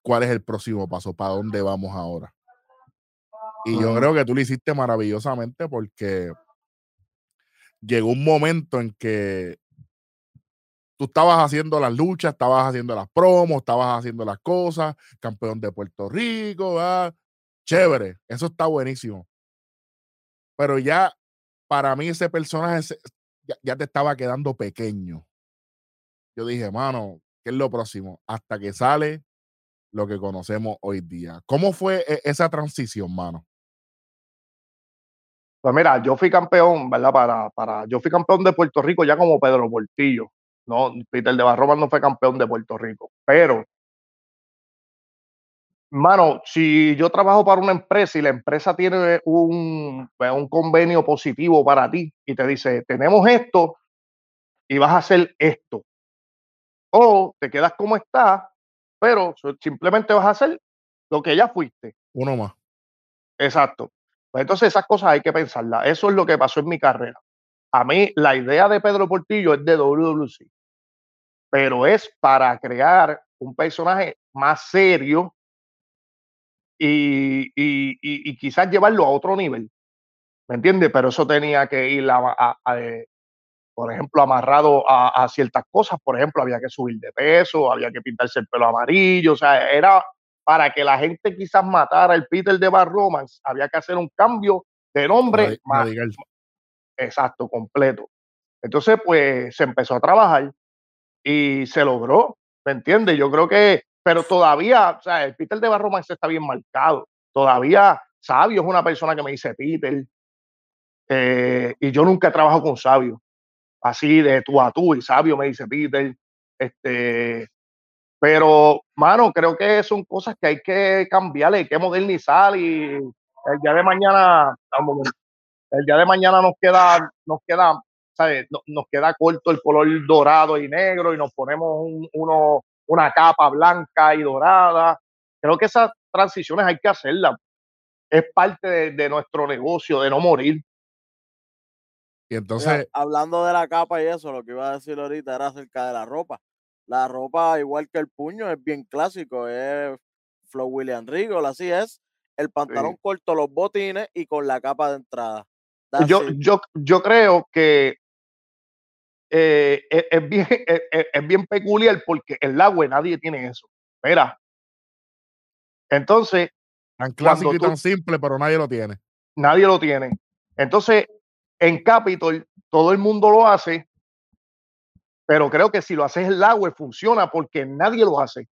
cuál es el próximo paso, para dónde vamos ahora. Y yo creo que tú lo hiciste maravillosamente porque llegó un momento en que tú estabas haciendo las luchas, estabas haciendo las promos, estabas haciendo las cosas, campeón de Puerto Rico, chévere, eso está buenísimo. Pero ya, para mí ese personaje ya, te estaba quedando pequeño. Yo dije, mano, ¿qué es lo próximo? Hasta que sale lo que conocemos hoy día. ¿Cómo fue e, esa transición, mano? Pues mira, yo fui campeón, ¿verdad? Para, para, yo fui campeón de Puerto Rico ya como Pedro Portillo. No, Peter de Barroba no fue campeón de Puerto Rico. Pero, mano, si yo trabajo para una empresa y la empresa tiene un, pues, un convenio positivo para ti y te dice, tenemos esto y vas a hacer esto. O te quedas como estás pero simplemente vas a hacer lo que ya fuiste. Uno más. Exacto. Pues entonces esas cosas hay que pensarlas. Eso es lo que pasó en mi carrera. A mí la idea de Pedro Portillo es de WWC, pero es para crear un personaje más serio y, y, quizás llevarlo a otro nivel. ¿Me entiendes? Pero eso tenía que ir a, por ejemplo, amarrado a, ciertas cosas. Por ejemplo, había que subir de peso, había que pintarse el pelo amarillo. O sea, era para que la gente quizás matara el Peter de Bar Romance, había que hacer un cambio de nombre. Más, exacto, completo. Entonces, pues se empezó a trabajar y se logró, ¿me entiendes? Yo creo que, pero todavía, o sea, el Peter de Barro está bien marcado. Todavía Sabio es una persona que me dice Peter, eh, y yo nunca he trabajado con Sabio, así de tú a tú, y Sabio me dice Peter, este, pero, mano, creo que son cosas que hay que cambiar, hay que modernizar y el día de mañana, el día de mañana nos queda, nos queda, ¿sabes? Nos queda corto el color dorado y negro y nos ponemos uno, una capa blanca y dorada. Creo que esas transiciones hay que hacerlas. Es parte de, nuestro negocio, de no morir. Y entonces. hablando de la capa y eso, lo que iba a decir ahorita era acerca de la ropa. La ropa, igual que el puño, es bien clásico. Es Flow William Regal, así es. El pantalón corto, los botines y con la capa de entrada. yo, yo, yo creo que eh, e, es, bien, e, e, es, bien peculiar porque en la web nadie tiene eso. Mira. Entonces. Tan clásico y tan simple, pero nadie lo tiene. Nadie lo tiene. Entonces, en Capitol, todo el mundo lo hace, pero creo que si lo haces en la web funciona porque nadie lo hace.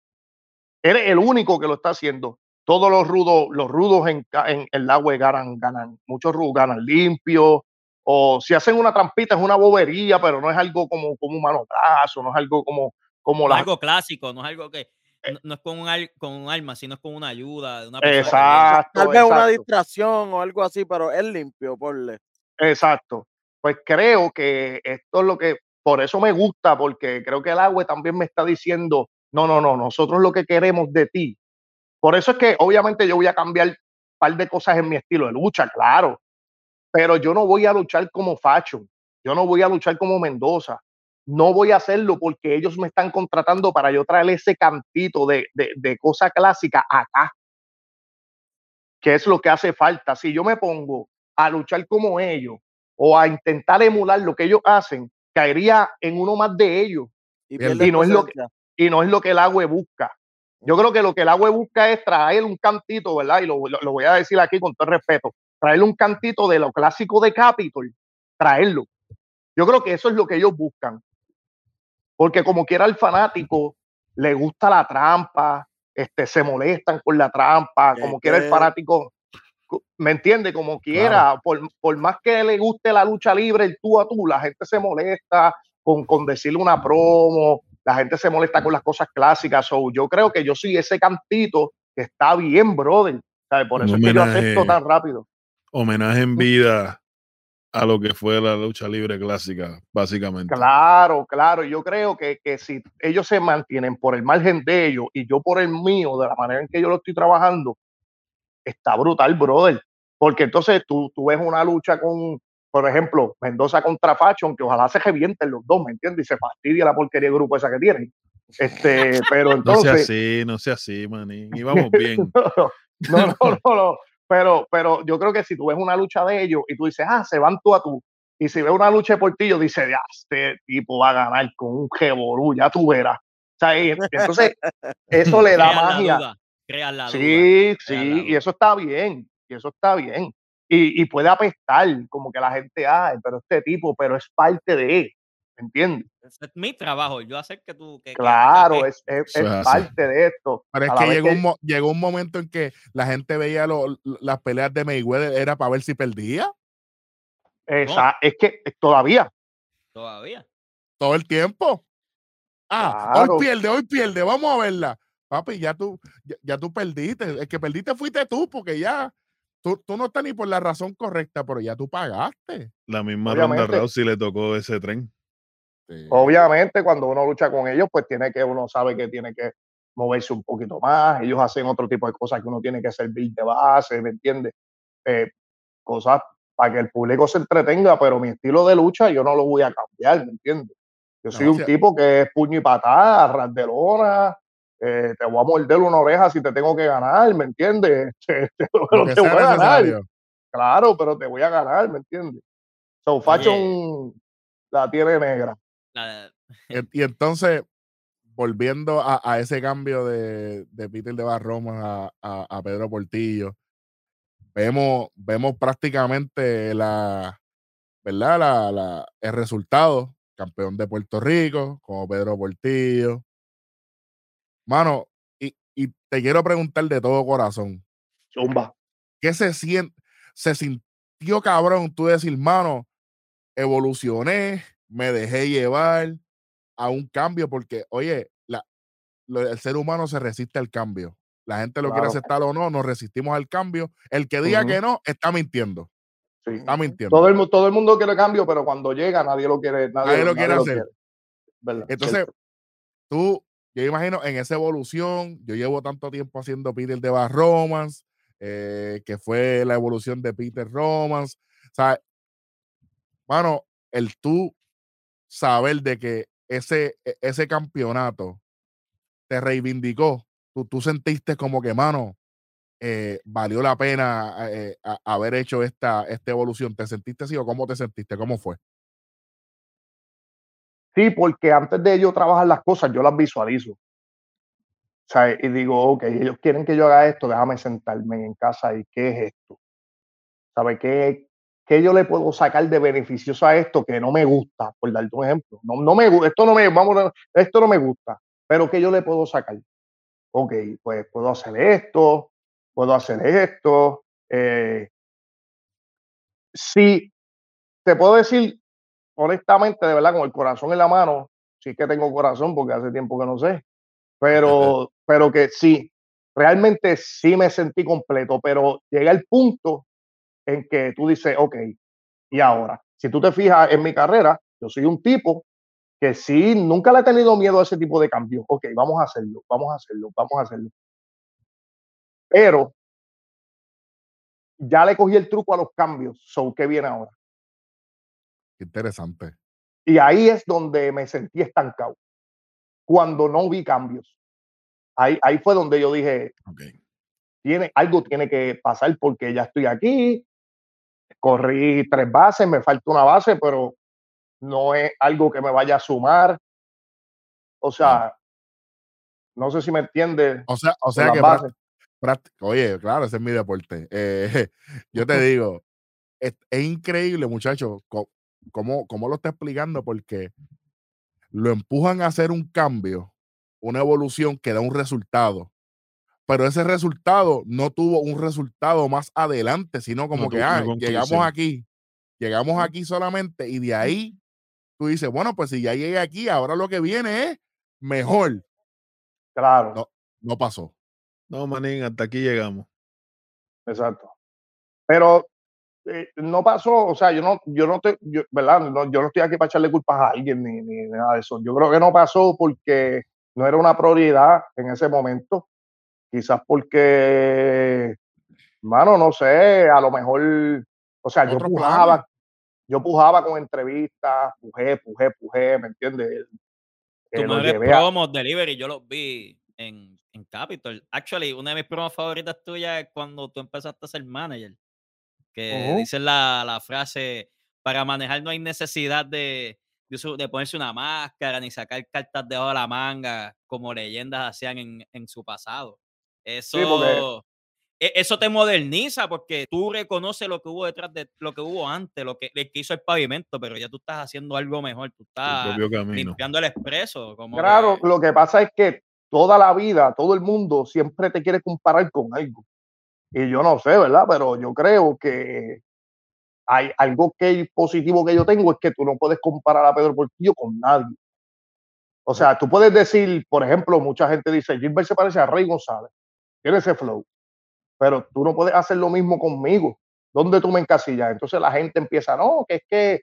Eres el único que lo está haciendo. Todos los rudos, los rudos en, en, el agua ganan, ganan, muchos rudos ganan limpio, o si hacen una trampita es una bobería, pero no es algo como, como un manotazo, no es algo como, como la... algo clásico, no es algo que eh no, es con un, con un arma, sino es con una ayuda. De una exacto. Tal vez una distracción o algo así, pero es limpio, porle. Exacto. Pues creo que esto es lo que, por eso me gusta, porque creo que el agua también me está diciendo, no, no, no, nosotros lo que queremos de ti. Por eso es que obviamente yo voy a cambiar un par de cosas en mi estilo de lucha, claro, pero yo no voy a luchar como Facho, yo no voy a luchar como Mendoza, no voy a hacerlo porque ellos me están contratando para yo traer ese cantito de, de, cosa clásica acá, que es lo que hace falta. Si yo me pongo a luchar como ellos o a intentar emular lo que ellos hacen, caería en uno más de ellos. Y, no, es lo que, y no es lo que el agua busca. Yo creo que lo que el agua busca es traer un cantito, ¿verdad? Y lo, lo voy a decir aquí con todo respeto traerle un cantito de lo clásico de Capitol, traerlo. Yo creo que eso es lo que ellos buscan. Porque como quiera el fanático, le gusta la trampa, este, se molestan con la trampa, como quiera el fanático, ¿me entiende? Como quiera, por, por, más que le guste la lucha libre, el tú a tú, la gente se molesta con, con decirle una promo, la gente se molesta con las cosas clásicas. So, yo creo que yo soy ese cantito que está bien, brother. Por eso es que yo acepto tan rápido homenaje en vida a lo que fue la lucha libre clásica, básicamente. Claro, claro. Yo creo que, que, si ellos se mantienen por el margen de ellos y yo por el mío, de la manera en que yo lo estoy trabajando, está brutal, brother. Porque entonces tú, tú ves una lucha con, por ejemplo, Mendoza contra Fashion, que ojalá se revienten los dos, ¿me entiendes? Y se fastidia la porquería de grupo esa que tienen. Este, pero entonces. No sea así, no sea así, maní. Íbamos bien. no, no, no, no, pero, pero yo creo que si tú ves una lucha de ellos y tú dices, ah, se van tú a tú, y si ves una lucha de Portillo, dice, ya, este tipo va a ganar con un jeború, ya tú verás. O sea, entonces, eso le da magia. sí, sí, y eso está bien, y eso está bien. Y, y, puede apestar, como que la gente, ay, pero este tipo, pero es parte de él, ¿entiendes? Es mi trabajo, yo hacer que tú... claro, es, es, parte de esto. Pero es que llegó, Un, llegó un momento en que la gente veía las peleas de Mayweather, era para ver si perdía. Esa, Es que todavía. Todavía. Todo el tiempo. Ah, hoy pierde, hoy pierde, vamos a verla. Papi, ya tú, ya, tú perdiste. El que perdiste fuiste tú, porque ya tú, tú, no estás ni por la razón correcta, pero ya tú pagaste. La misma Ronda Rousey le tocó ese tren. Este Obviamente, cuando uno lucha con ellos, pues tiene que, uno sabe que tiene que moverse un poquito más. Ellos hacen otro tipo de cosas que uno tiene que servir de base, ¿me entiendes? Eh, cosas para que el público se entretenga, pero mi estilo de lucha yo no lo voy a cambiar, ¿me entiendes? Yo soy un tipo que es puño y patada, ras de lona, eh, te voy a morder una oreja si te tengo que ganar, ¿me entiendes? te voy a ganar. Claro, pero te voy a ganar, ¿me entiendes? So Fashion la tiene negra. Y, entonces, volviendo a, ese cambio de, Peter de Barroma a, Pedro Portillo, vemos, vemos prácticamente la, ¿verdad? La, la, el resultado, campeón de Puerto Rico, como Pedro Portillo. Mano, y, y te quiero preguntar de todo corazón. Zumba. ¿Qué se siente? Se sintió cabrón tú decir, mano, evolucioné, me dejé llevar a un cambio, porque, oye, la, el ser humano se resiste al cambio. La gente lo quiere aceptar o no, nos resistimos al cambio. El que diga que no, está mintiendo. Está mintiendo. Todo el, todo el mundo quiere cambio, pero cuando llega nadie lo quiere. Nadie, lo quiere hacer. Entonces, tú, yo imagino en esa evolución, yo llevo tanto tiempo haciendo Peter de Bar Romance, eh, que fue la evolución de Peter Romance. O sea, mano, el tú saber de que ese, e, ese campeonato te reivindicó, tú, tú sentiste como que, mano, eh, valió la pena eh, haber hecho esta, esta evolución. ¿Te sentiste así o cómo te sentiste? ¿Cómo fue? Sí, porque antes de yo trabajar las cosas, yo las visualizo. O sea, y digo, ok, ellos quieren que yo haga esto, déjame sentarme en casa y qué es esto. ¿Sabe qué, qué yo le puedo sacar de beneficioso a esto que no me gusta? Por darte un ejemplo. No, no me esto no me, vamos, esto no me gusta, pero ¿qué yo le puedo sacar? Ok, pues puedo hacer esto, puedo hacer esto. Eh, sí, te puedo decir honestamente, de verdad, con el corazón en la mano, sí que tengo corazón porque hace tiempo que no sé, pero, pero que sí, realmente sí me sentí completo, pero llega el punto en que tú dices, ok, y ahora, si tú te fijas en mi carrera, yo soy un tipo que sí, nunca le he tenido miedo a ese tipo de cambios. Ok, vamos a hacerlo, vamos a hacerlo, vamos a hacerlo. Pero ya le cogí el truco a los cambios. So, ¿qué viene ahora? Interesante. Y ahí es donde me sentí estancado. Cuando no vi cambios. Ahí, ahí fue donde yo dije, tiene, algo tiene que pasar porque ya estoy aquí. Corrí tres bases, me falta una base, pero no es algo que me vaya a sumar. O sea, no sé si me entiende. O sea, o sea que Oye, claro, ese es mi deporte. Eh, yo te digo, es, increíble, muchachos, cómo, cómo lo está explicando, porque lo empujan a hacer un cambio, una evolución que da un resultado. Pero ese resultado no tuvo un resultado más adelante, sino como que ah, llegamos aquí, llegamos aquí solamente y de ahí tú dices, bueno, pues si ya llegué aquí, ahora lo que viene es mejor. Claro. No, no pasó. No, manín, hasta aquí llegamos. Exacto. Pero eh, no pasó, o sea, yo no, yo no te, yo, ¿verdad? No, yo no estoy aquí para echarle culpas a alguien ni, ni, nada de eso. Yo creo que no pasó porque no era una prioridad en ese momento. Quizás porque, mano, no sé, a lo mejor, o sea, yo pujaba, yo pujaba con entrevistas, pujé, pujé, pujé, ¿me entiendes? Eh, Tú eres promos, delivery, yo los vi en en Capitol. Actually, una de mis promos favoritas tuyas es cuando tú empezaste a ser manager. Que dice la, la, frase, para manejar no hay necesidad de, de, ponerse una máscara ni sacar cartas debajo de la manga como leyendas hacían en, en su pasado. Eso, e, eso te moderniza porque tú reconoces lo que hubo detrás de lo que hubo antes, lo que, que hizo el pavimento, pero ya tú estás haciendo algo mejor, tú estás limpiando el expreso. Como claro, lo que pasa es que toda la vida, todo el mundo siempre te quiere comparar con algo. Y yo no sé, ¿verdad? Pero yo creo que hay algo que positivo que yo tengo es que tú no puedes comparar a Pedro Portillo con nadie. O sea, tú puedes decir, por ejemplo, mucha gente dice, Gilbert se parece a Rey González, tiene ese flow, pero tú no puedes hacer lo mismo conmigo. ¿Dónde tú me encasillas? Entonces la gente empieza, no, que es que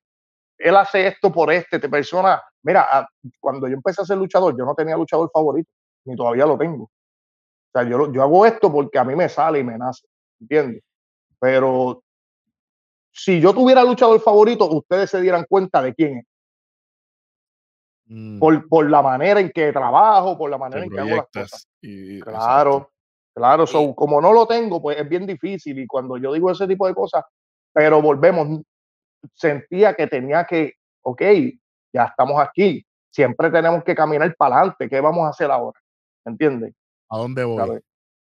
él hace esto por este, te persona. Mira, cuando yo empecé a ser luchador, yo no tenía luchador favorito ni todavía lo tengo. O sea, yo, yo hago esto porque a mí me sale y me nace, ¿entiendes? Pero si yo tuviera luchador favorito, ustedes se dieran cuenta de quién es. Mm. Por, por, la manera en que trabajo, por la manera en que hago las cosas. claro, claro. como no lo tengo, pues es bien difícil. Y cuando yo digo ese tipo de cosas, pero volvemos, sentía que tenía que, ok, ya estamos aquí. Siempre tenemos que caminar para adelante. ¿Qué vamos a hacer ahora? ¿entiendes? ¿A dónde voy?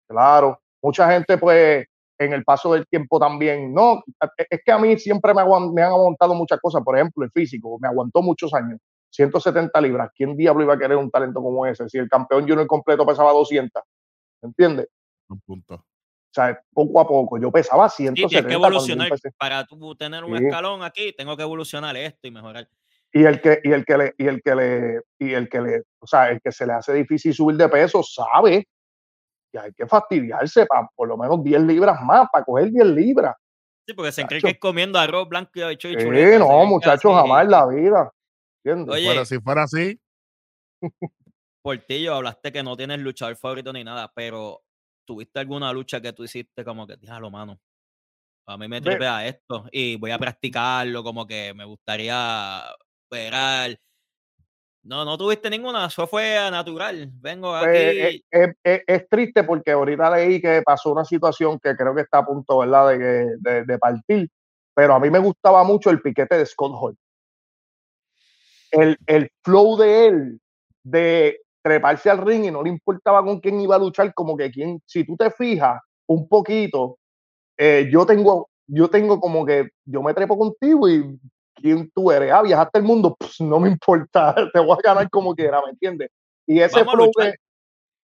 Claro. Mucha gente, pues, en el paso del tiempo también. No, es que a mí siempre me, me han aguantado muchas cosas. Por ejemplo, el físico me aguantó muchos años. 170 libras. ¿Quién diablo iba a querer un talento como ese? Si el campeón junior completo pesaba 200. ¿Entiendes? Un punto. O sea, poco a poco. Yo pesaba 170. Sí, tienes que evolucionar. Para tú tener un escalón aquí, tengo que evolucionar esto y mejorar. Y el que, y el que le, y el que le, y el que le, o sea, el que se le hace difícil subir de peso sabe que hay que fastidiarse para por lo menos 10 libras más, para coger 10 libras. Sí, porque se cree que es comiendo arroz blanco y hecho y Sí, no, muchachos, jamás en la vida. Oye, si fuera así. Portillo, hablaste que no tienes luchador favorito ni nada, pero ¿tuviste alguna lucha que tú hiciste como que, lo mano? A mí me tripea esto y voy a practicarlo, como que me gustaría ver no, no tuviste ninguna, eso fue natural. Vengo pues, aquí. Es, es, triste porque ahorita leí que pasó una situación que creo que está a punto, ¿verdad?, de, de, de partir. Pero a mí me gustaba mucho el piquete de Scott Hall. El, el flow de él, de treparse al ring y no le importaba con quién iba a luchar, como que quien, si tú te fijas un poquito, eh, yo tengo, yo tengo como que yo me trepo contigo y quién tú eres. Ah, viajaste el mundo, pues no me importa, te voy a ganar como quiera, ¿me entiendes? Y ese flow de,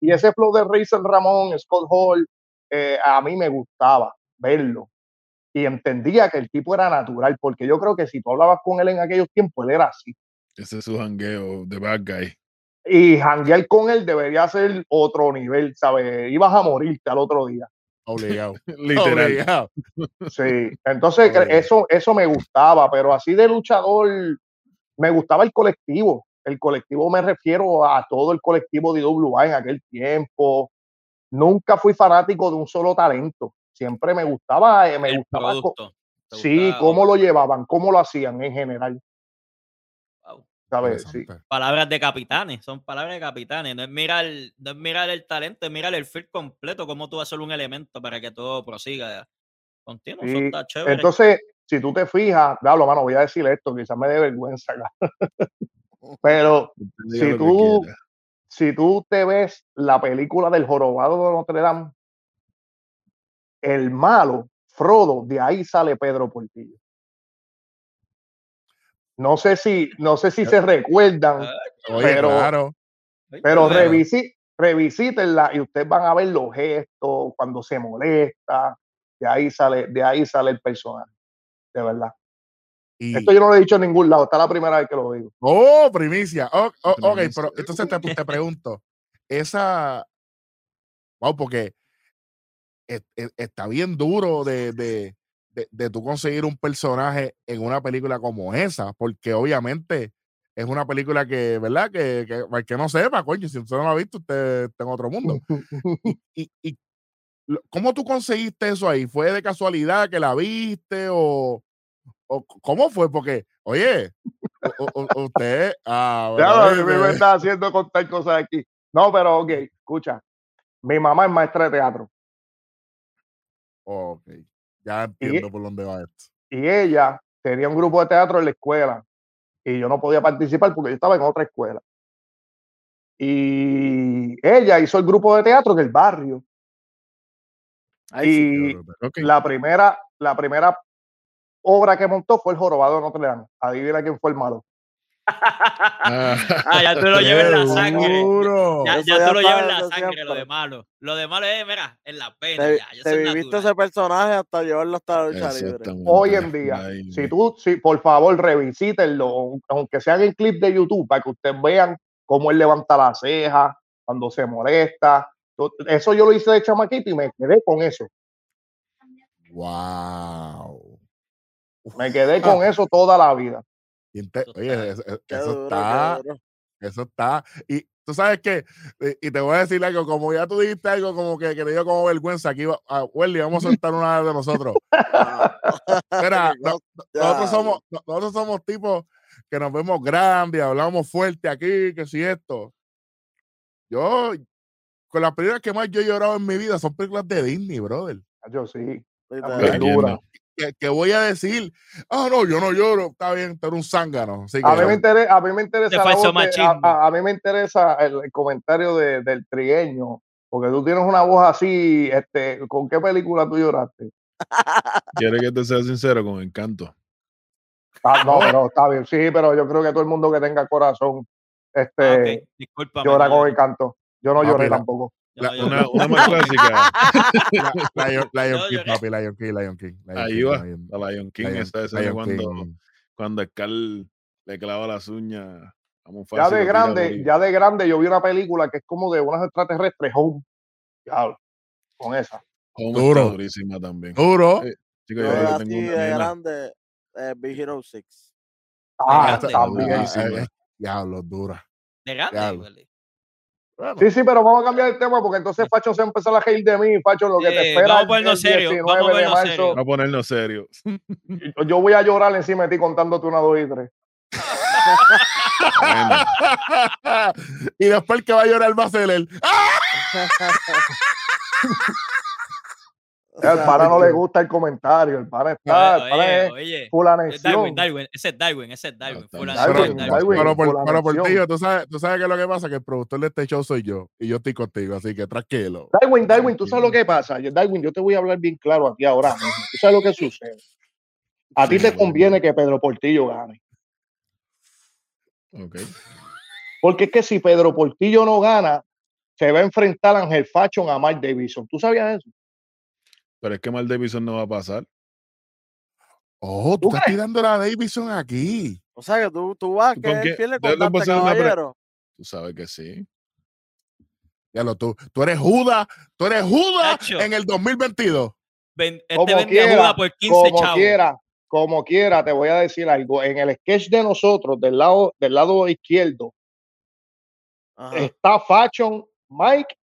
y ese flow de Razor Ramón, Scott Hall, eh, a mí me gustaba verlo. Y entendía que el tipo era natural, porque yo creo que si tú hablabas con él en aquellos tiempos, él era así. Ese es su jangueo de bad guy. Y janguear con él debería ser otro nivel, ¿sabes? Ibas a morirte al otro día. Obligado. Literal. Sí, entonces eso, eso me gustaba, pero así de luchador, me gustaba el colectivo. El colectivo me refiero a todo el colectivo de IWA en aquel tiempo. Nunca fui fanático de un solo talento. Siempre me gustaba, eh, me gustaba. Sí, cómo lo llevaban, cómo lo hacían en general. Palabras de capitanes, son palabras de capitanes. No es mirar, no es mirar el talento, es mirar el feel completo, cómo tú vas a ser un elemento para que todo prosiga continuo. Entonces, si tú te fijas, hablo, mano, voy a decir esto, quizás me dé vergüenza Pero si tú, si tú te ves la película del jorobado de Notre Dame, el malo, Frodo, de ahí sale Pedro Portillo. No sé si, no sé si se recuerdan, pero, pero revisítenla y ustedes van a ver los gestos cuando se molesta. De ahí sale, de ahí sale el personaje, de verdad. Esto yo no lo he dicho en ningún lado, está la primera vez que lo digo. Oh, primicia. Oh, oh, ok, pero entonces te, te pregunto, esa, wow, porque está bien duro de, de, de tú conseguir un personaje en una película como esa, porque obviamente es una película que, ¿verdad? Que, que, que no sepa, coño, si usted no la ha visto, usted está en otro mundo. y, y, ¿Cómo tú conseguiste eso ahí? ¿Fue de casualidad que la viste o, o cómo fue? Porque, oye, usted... Ah, ya, me está haciendo contar cosas aquí. No, pero ok, escucha. Mi mamá es maestra de teatro. Ok. Ya entiendo por dónde va esto. Y ella tenía un grupo de teatro en la escuela y yo no podía participar porque yo estaba en otra escuela. Y ella hizo el grupo de teatro del barrio. y la primera, la primera obra que montó fue el jorobado de Notre Dame. Adivina quién fue el malo. Ah, ya tú lo llevas en la sangre. Ya, ya tú lo llevas en la sangre, lo de malo. Lo de malo es, mira, en la pena. Te, ya, te viviste ese personaje hasta llevarlo hasta la lucha libre. Hoy en día, si tú, si, por favor, revisítenlo, aunque sean en clip de YouTube, para que ustedes vean cómo él levanta la ceja, cuando se molesta. Eso yo lo hice de chamaquito y me quedé con eso. Wow. Me quedé con eso toda la vida oye, eso, está, eso está. Y tú sabes que, y te voy a decir algo, como ya tú dijiste algo como que, que te dio como vergüenza, aquí, a Welly, vamos a soltar una de nosotros. Mira, nosotros, somos, nosotros somos tipos que nos vemos grandes, hablamos fuerte aquí, que si esto. Yo, con las películas que más yo he llorado en mi vida son películas de Disney, brother. Yo sí que, voy a decir, ah, no, yo no lloro, está bien, pero un zángano. a, mí me interesa, a mí me interesa, a, mí me interesa el, comentario del trigueño Porque tú tienes una voz así, este, ¿con qué película tú lloraste? ¿Quieres que te sea sincero? Con encanto. Ah, no, pero está bien, sí, pero yo creo que todo el mundo que tenga corazón, Ah, este, ok, discúlpame, llora con el canto. Yo no Ah, lloré mira. tampoco. Yo no la- lloro. Una, una más clásica. La- Lion, Lion Yo King, papi, Lion King, Lion King. Lion Ahí King, va, Lion- la Lion King, esa Lion cuando, cuando Scar le clava las uñas Ya de grande, ya de grande, yo vi una película que es como de unos extraterrestres, Home. Ya, con esa. Home Duro. está durísima también. Duro. Eh, Yo Chico, yo, yo tengo una de grande, eh, Big Hero 6. Ah, también. Diablo, dura. De grande, Sí, sí, pero vamos a cambiar el tema porque entonces Facho se empezó a reír de mí. Facho, lo que te Sí, espera vamos a ponernos serios, 19 vamos a de ponernos serios. Vamos a ponernos serios. yo- Yo voy a llorar encima de ti contándote una, dos y tres. Y después el que va a llorar va a ser él. Al pana no le gusta el comentario. El pana está, el pana Oye, es oye. Darwin, Darwin, ese es Darwin, ese es Darwin. Darwin, Darwin. pero por, pero por tú sabes, tú sabes que lo que pasa que el productor de este show soy yo y yo estoy contigo, así que tranquilo. Darwin, Darwin, tú sabes lo que pasa. Darwin, yo te voy a hablar bien claro a ti ahora mismo. Tú sabes lo que sucede. A ti Sí, te bueno. conviene que Pedro Portillo gane. ok. Porque es que si Pedro Portillo no gana, se va a enfrentar a Ángel Fachon a Mark Davidson. ¿Tú sabías eso? Pero es que Mal Davidson no va a pasar. Oh, ¿Tú tú estás tirando la Davidson aquí. O sea que tú, tú vas a una pre- Caballero. Tú sabes que sí. Ya lo tú. Tú eres Judas, tú eres Judas en el 2022. Ven- este Como quiera, Judas por 15 como chavos. quiera, como quiera, te voy a decir algo. En el sketch de nosotros, del lado, del lado izquierdo, Ajá. está Fachon, Mike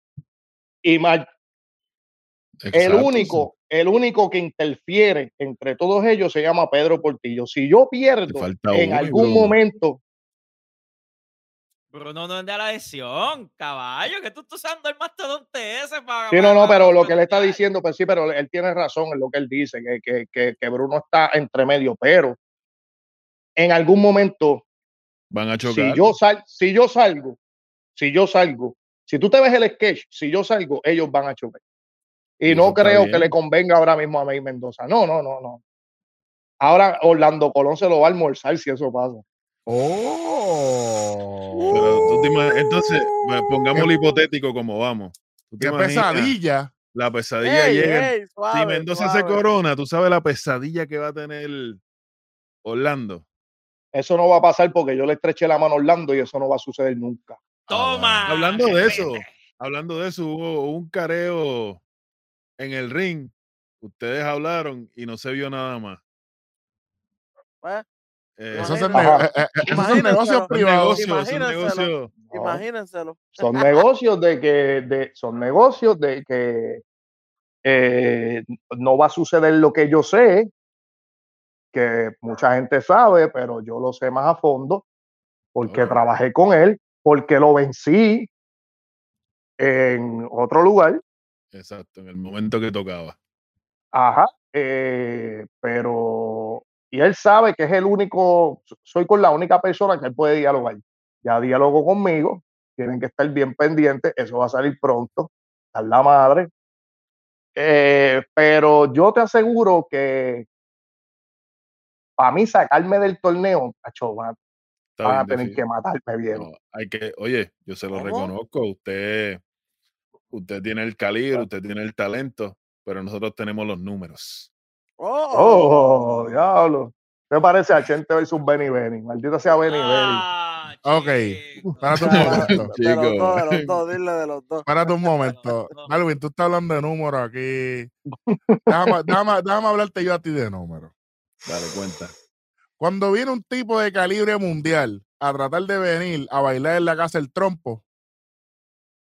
y El único, el único que interfiere entre todos ellos se llama Pedro Portillo. Si yo pierdo en uno algún Bruno. momento, Bruno no es de la lesión, caballo, que tú estás usando el mastodonte ese para. sí, no, no, pero lo que él está diciendo, pues sí, pero él tiene razón en lo que él dice, que, que, que, que Bruno está entre medio, pero en algún momento Van a si chocar. yo sal, si yo salgo, si yo salgo, si tú te ves el sketch, si yo salgo, ellos van a chocar. Y no creo que le convenga ahora mismo a May Mendoza. No, no, no, no. Ahora Orlando Colón se lo va a almorzar si eso pasa. Oh. Pero tú te ima- entonces, bueno, pongámoslo hipotético como vamos. ¿Tú te Qué pesadilla. La pesadilla Ey, llega. ey, si suave, Mendoza se suave. corona, tú sabes la pesadilla que va a tener Orlando. Eso no va a pasar porque yo le estreché la mano a Orlando y eso no va a suceder nunca. Toma. Hablando de eso, hablando de eso, hubo un careo en el ring. Ustedes hablaron y no se vio nada más. Pues, Eh, eh, esos son Imagínenselo. negocios privados. Imagínenselo. Imagínenselo. Son negocios de que, de, son negocios de que eh, no va a suceder lo que yo sé, que mucha gente sabe, pero yo lo sé más a fondo, porque trabajé con él, porque lo vencí en otro lugar, Exacto, en el momento que tocaba. ajá, eh, pero, y él sabe que es el único, soy con la única persona que él puede dialogar. Ya dialogó conmigo, tienen que estar bien pendientes, eso va a salir pronto, a la madre. Eh, pero yo te aseguro que para mí sacarme del torneo, macho, van, a bien, tener que matarme no, hay que, oye, yo se lo ¿Cómo? reconozco. Usted, usted tiene el calibre, usted tiene el talento, pero nosotros tenemos los números. Oh, Oh, diablo. ¿Qué parece a Chente versus Benny Benny? Maldita sea Benny Benny. Ah, Ok. chico. Espérate un de, momento. de los dos, de los dos, dile de los dos. Espérate un momento. Darwin, tú estás hablando de números aquí. Déjame, déjame- déjame hablarte yo a ti de números. Dale cuenta. Cuando viene un tipo de calibre mundial a tratar de venir a bailar en la casa el trompo,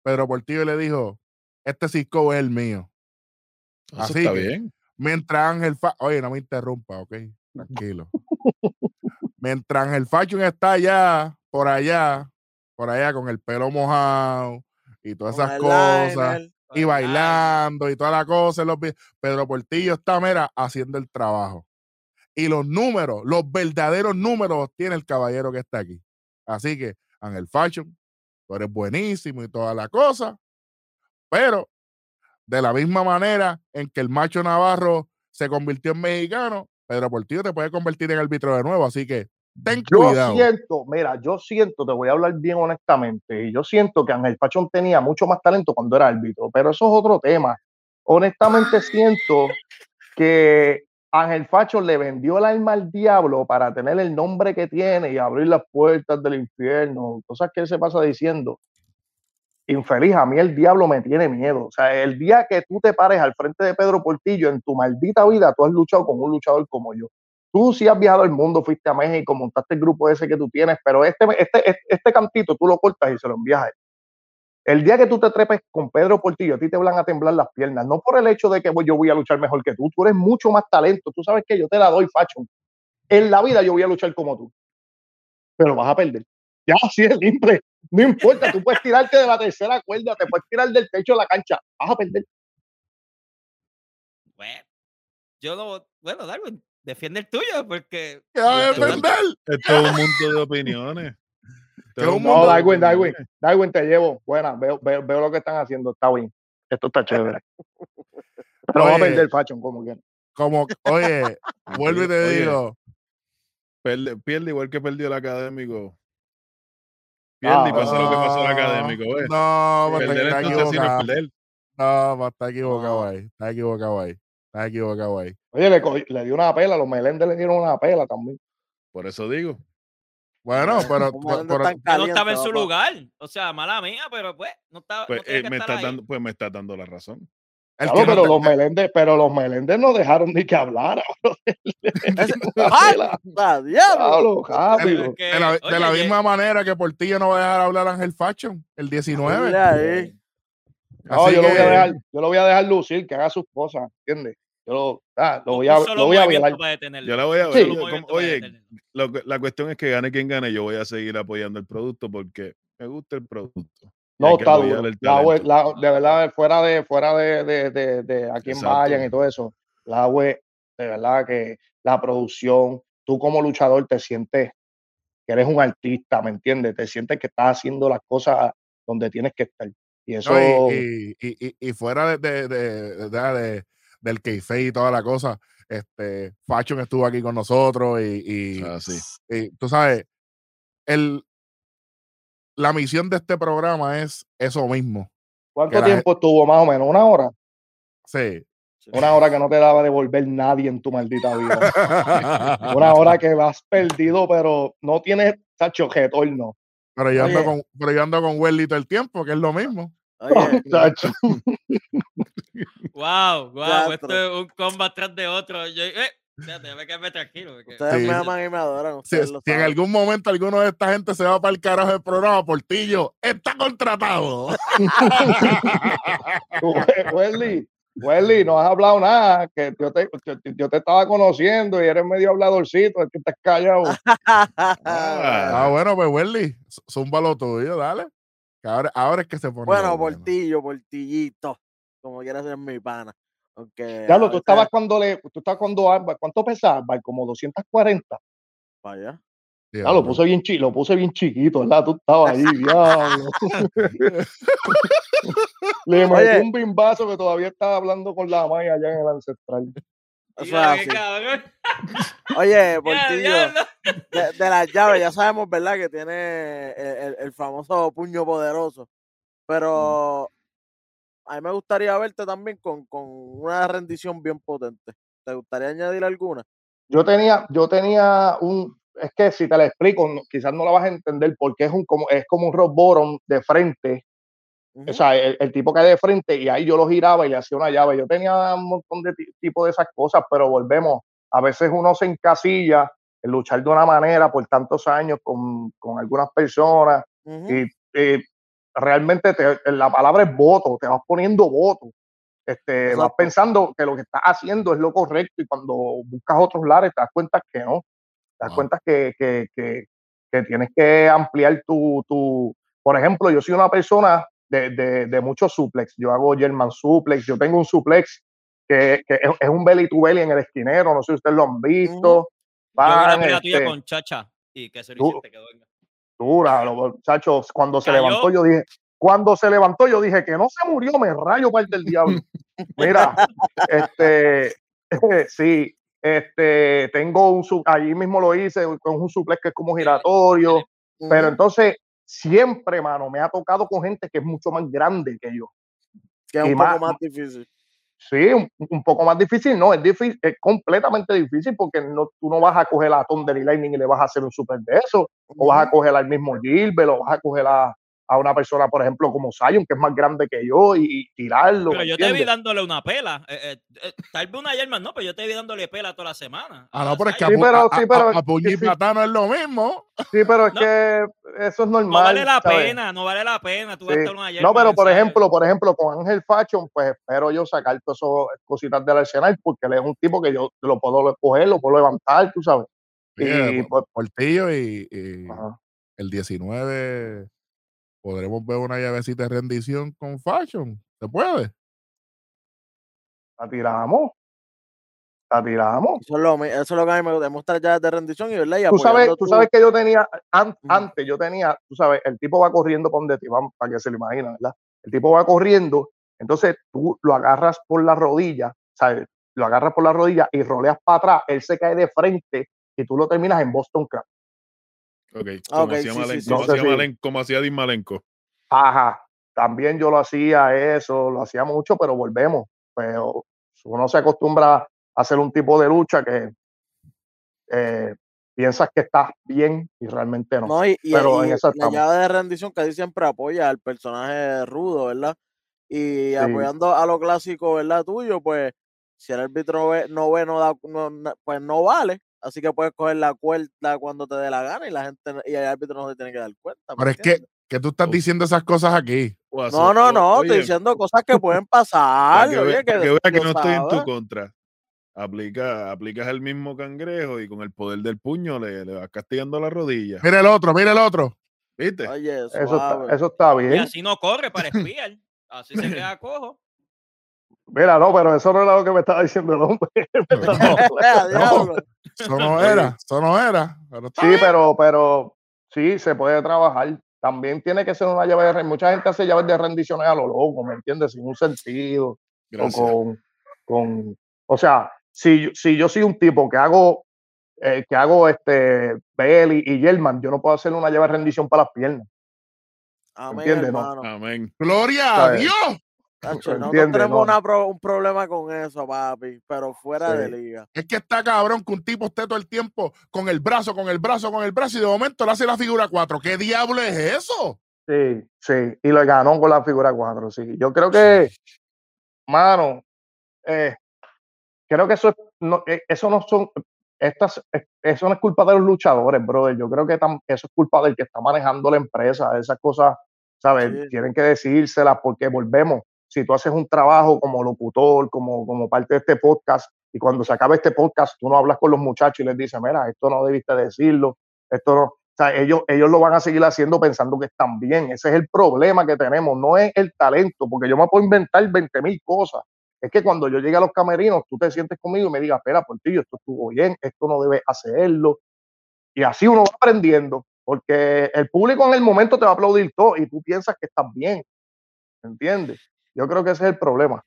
Pedro Portillo le dijo, este Cisco es el mío. Eso Así está que- bien. Mientras Ángel Fa Oye, no me interrumpa, ok. Tranquilo. Mientras Ángel Fashion está allá, por allá, por allá, con el pelo mojado y todas esas cosas, liner. y bailando y toda la cosa, los Pedro Portillo está, mira, haciendo el trabajo. Y los números, los verdaderos números tiene el caballero que está aquí. Así que, Ángel Fashion, tú eres buenísimo y toda la cosa, Pero de la misma manera en que el macho Navarro se convirtió en mexicano, Pedro Portillo te puede convertir en árbitro de nuevo, así que ten cuidado. Yo siento, mira, yo siento, te voy a hablar bien honestamente, y yo siento que Ángel Pachón tenía mucho más talento cuando era árbitro, pero eso es otro tema. Honestamente siento que Ángel Facho le vendió el alma al diablo para tener el nombre que tiene y abrir las puertas del infierno, cosas que él se pasa diciendo. Infeliz, a mí el diablo me tiene miedo. O sea, el día que tú te pares al frente de Pedro Portillo en tu maldita vida, tú has luchado con un luchador como yo. Tú sí has viajado el mundo, fuiste a México, montaste el grupo ese que tú tienes, pero este, este, este, este cantito tú lo cortas y se lo envías. El día que tú te trepes con Pedro Portillo, a ti te van a temblar las piernas, no por el hecho de que yo voy a luchar mejor que tú, tú eres mucho más talento, tú sabes que yo te la doy, facho. En la vida yo voy a luchar como tú, pero vas a perder. Ya, así es simple. No importa, tú puedes tirarte de la tercera cuerda, te puedes tirar del techo de la cancha, vas a perder. Bueno, yo no, bueno, Darwin, defiende el tuyo porque. ¿Qué va a defender? Esto es un mundo de opiniones. No, Darwin, Darwin, Darwin, te llevo. Buena, veo, veo, veo, lo que están haciendo, está bien. Esto está chévere. Pero vamos a perder fashion como quieran. Como, oye, vuelvo y te digo. Pierde, pierde igual que perdió el académico Pierde y pasa lo que pasó al académico, ¿ves? No, perder está equivocado. perder. No, está equivocado ahí. Está equivocado ahí. Está equivocado ahí. Oye, le, le dio una pela, los Meléndez le dieron una pela también. Por eso digo. Bueno, pero, no estaba en su lugar. O sea, mala mía, pero pues no estaba. Pues, eh, me está dando, pues me está dando la razón. Claro, pero, los Meléndez, pero los Meléndez no dejaron ni que hablara. ¡Ah, diablo! de la, misma manera que Portillo no va a dejar hablar a Ángel Fashion el 19. No, yo, lo voy a dejar, yo lo voy a dejar lucir, que haga sus cosas, ¿entiendes? Yo lo, ah, lo voy a, lo voy a Yo la voy a ver. oye, la cuestión es que gane quien gane, yo voy a seguir apoyando el producto porque me gusta el producto. No, está duro. La, de verdad, fuera de, fuera de, de, de, de a quien vayan y todo eso, la web, de verdad que la producción, tú como luchador te sientes que eres un artista, ¿me entiendes? Te sientes que estás haciendo las cosas donde tienes que estar. Y eso. y, y, y, fuera de, de, de, del keife y toda la cosa, este, Fashion estuvo aquí con nosotros y, ah, y tú sabes, el, la misión de este programa es eso mismo. ¿Cuánto tiempo estuvo más o menos? ¿Una hora? Sí. Una hora que no te daba de volver nadie en tu maldita vida. Una hora que vas perdido, pero no tienes tacho no. Pero yo ando con, pero yo ando con Welly todo el tiempo, que es lo mismo. Wow, wow, esto es un combat tras de otro. Yo, eh, Déjame quedarme tranquilo. Ustedes me aman y me adoran. si, en algún momento alguno de esta gente se va para el carajo del programa, Portillo está contratado. Welly, Welly, no has hablado nada, que yo te, yo te estaba conociendo y eres medio habladorcito, es que estás callado. ah, bueno, pues Welly, zumba lo tuyo, dale. Ahora, ahora es que se pone. Bueno, Portillo, Portillito, como quieras ser mi pana. Ya lo, tú estabas cuando le, tú estabas cuando, ¿cuánto pesaba? Como 240. Vaya. Ya lo puse bien lo puse bien chiquito, ¿verdad? Tú estabas ahí, diablo. Le metí un bimbazo que todavía estaba hablando con la maya allá en el ancestral. O sea, Oye, Portillo, de, de, las llaves ya sabemos, ¿verdad? Que tiene el, el famoso puño poderoso. Pero a mí me gustaría verte también con, con, una rendición bien potente. ¿Te gustaría añadir alguna? Yo tenía, yo tenía un, es que si te la explico, quizás no la vas a entender porque es un como, es como un rock bottom de frente. O sea, el, tipo que hay de frente y ahí yo lo giraba y le hacía una llave. Yo tenía un montón de tipo de esas cosas, pero volvemos. A veces uno se encasilla en luchar de una manera por tantos años con, con algunas personas y, y realmente la palabra es voto, te vas poniendo voto. Este, vas pensando que lo que estás haciendo es lo correcto y cuando buscas otros lares te das cuenta que no. Te das cuenta que, que, que, que, tienes que ampliar tu, tu... Por ejemplo, yo soy una persona de, de, de muchos suplex. Yo hago German suplex. Yo tengo un suplex que, que es, un belly to belly en el esquinero. No sé si ustedes lo han visto. Van, este, con Chacha y que se lo hiciste, dura, muchachos. Cuando se levantó, yo dije, cuando se levantó, yo dije que no se murió, me rayo parte del diablo. Mira, este, sí, este, tengo un, allí mismo lo hice, con un suplex que es como giratorio, pero entonces siempre, mano, me ha tocado con gente que es mucho más grande que yo. Que es un poco más difícil. Sí, un, poco más difícil, no, es difícil, es completamente difícil porque no, tú no vas a coger a Thunder y Lightning y le vas a hacer un super de eso, o vas a coger al mismo Gilbert, o vas a coger a, a una persona, por ejemplo, como Zion, que es más grande que yo, y, tirarlo. Pero yo te vi dándole una pela. Eh, eh, eh, tal vez una yerma no, pero yo te vi dándole pela toda la semana. Ah, no, pero es que a, sí, pero, sí, pero, a, a, es lo mismo. Sí, pero es que eso es normal. No vale la pena, no vale la pena. Tú una no, pero por ejemplo, por ejemplo, con Ángel Fashion, pues espero yo sacar todas esas cositas del arsenal, porque él es un tipo que yo lo puedo coger, lo puedo levantar, tú sabes. y, pues, Portillo y, y el 19 podremos ver una llavecita de rendición con Fashion. ¿Se puede? La tiramos. La tiramos. Eso es lo, eso es lo que a mí me gusta, mostrar ya de rendición y verla. tú sabes, tú sabes que yo tenía, antes yo tenía, tú sabes, el tipo va corriendo por donde ti, para que se lo imaginen, ¿verdad? El tipo va corriendo, entonces tú lo agarras por la rodilla, ¿sabes? Lo agarras por la rodilla y roleas para atrás, él se cae de frente y tú lo terminas en Boston Crab. Ok, como, okay, hacía, sí, como, hacía Malenko. Ajá, también yo lo hacía eso, lo hacía mucho, pero volvemos. Pero uno se acostumbra a hacer un tipo de lucha que eh, piensas que estás bien y realmente no. no y, pero en esa la llave de rendición casi siempre apoya al personaje rudo, ¿verdad? Y apoyando a lo clásico, ¿verdad? Tuyo, pues si el árbitro no ve, no, da, pues no vale. Así que puedes coger la cuerda cuando te dé la gana y la gente y el árbitro no se tiene que dar cuenta. Pero es que, que tú estás diciendo esas cosas aquí. No, no, no, estoy diciendo cosas que pueden pasar. que, vea, que, no estoy en tu contra. Aplica, aplicas el mismo cangrejo y con el poder del puño le, le vas castigando la rodilla. Mira el otro, mira el otro. ¿Viste? Oye, eso, está, eso está bien. Y así no corre para espiar. Así se queda cojo. Mira, no, pero eso no era lo que me estaba diciendo el hombre. eso no era, eso no era. sí, pero, pero sí, se puede trabajar. También tiene que ser una llave de rendición. Mucha gente hace llaves de rendiciones a lo loco, ¿me entiendes? Sin un sentido. O con, con, o sea, si, si yo soy un tipo que hago, eh, que hago este Belly y Yelman, yo no puedo hacer una llave de rendición para las piernas. Amén, ¿Entiendes? No? Amén. Gloria a Dios no tenemos un problema con eso, papi, pero fuera de liga. Es que está cabrón que un tipo esté todo el tiempo con el brazo, con el brazo, con el brazo y de momento le hace la figura 4. ¿Qué diablo es eso? Sí, sí, y lo ganó con la figura 4, sí. Yo creo que, mano, eh, creo que eso, no, eh, eso no son, estas, eh, eso no es culpa de los luchadores, brother. Yo creo que eso es culpa del que está manejando la empresa. Esas cosas, ¿sabes? Tienen que decírselas porque volvemos si tú haces un trabajo como locutor, como, como parte de este podcast, y cuando se acabe este podcast, tú no hablas con los muchachos y les dices, mira, esto no debiste decirlo, esto no. O sea, ellos, ellos lo van a seguir haciendo pensando que están bien. Ese es el problema que tenemos, no es el talento, porque yo me puedo inventar 20 mil cosas. Es que cuando yo llegue a los camerinos, tú te sientes conmigo y me digas, espera, por ti, esto estuvo bien, esto no debe hacerlo. Y así uno va aprendiendo, porque el público en el momento te va a aplaudir todo y tú piensas que estás bien. ¿Entiendes? Yo creo que ese es el problema.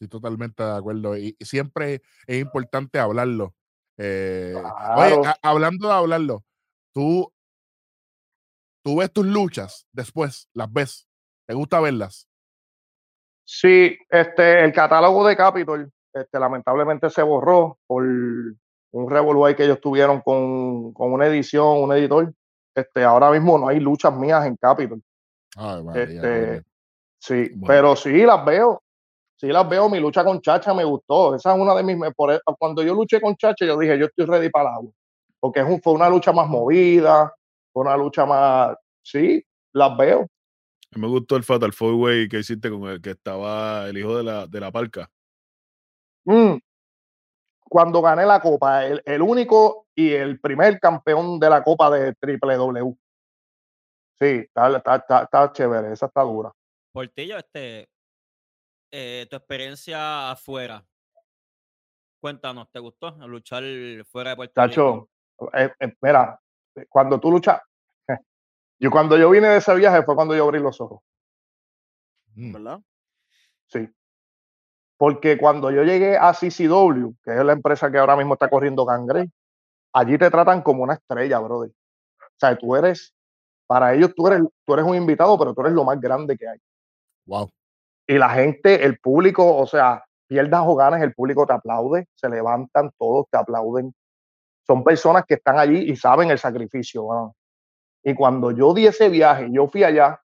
Sí, totalmente de acuerdo. Y, siempre es importante hablarlo. Eh, oye, hablando de hablarlo, tú, tú ves tus luchas después, las ves. ¿Te gusta verlas? Sí, este, el catálogo de Capitol, este, lamentablemente se borró por un revolú que ellos tuvieron con, con, una edición, un editor. Este, ahora mismo no hay luchas mías en Capitol. Ay, este, Sí, pero sí las veo. Sí las veo. Mi lucha con Chacha me gustó. Esa es una de mis. Por, e, cuando yo luché con Chacha, yo dije, yo estoy ready para el agua. Porque es un, fue una lucha más movida, fue una lucha más. Sí, las veo. Me gustó el Fatal Four Way que hiciste con el que estaba el hijo de la, de la parca. Mm. Cuando gané la copa, el, el, único y el primer campeón de la copa de Triple W. Sí, está, está, está chévere, esa está dura. Portillo, este, eh, tu experiencia afuera. Cuéntanos, ¿te gustó luchar fuera de Puerto Rico? Eh, espera, cuando tú luchas, Yo cuando yo vine de ese viaje fue cuando yo abrí los ojos. Mm. ¿Verdad? Sí. Porque cuando yo llegué a CCW, que es la empresa que ahora mismo está corriendo Cangre, allí te tratan como una estrella, brother. O sea, tú eres, para ellos tú eres, tú eres un invitado, pero tú eres lo más grande que hay. Wow. Y la gente, el público, o sea, pierdas o ganes, el público te aplaude, se levantan todos, te aplauden. Son personas que están allí y saben el sacrificio. mano. Y cuando yo di ese viaje, yo fui allá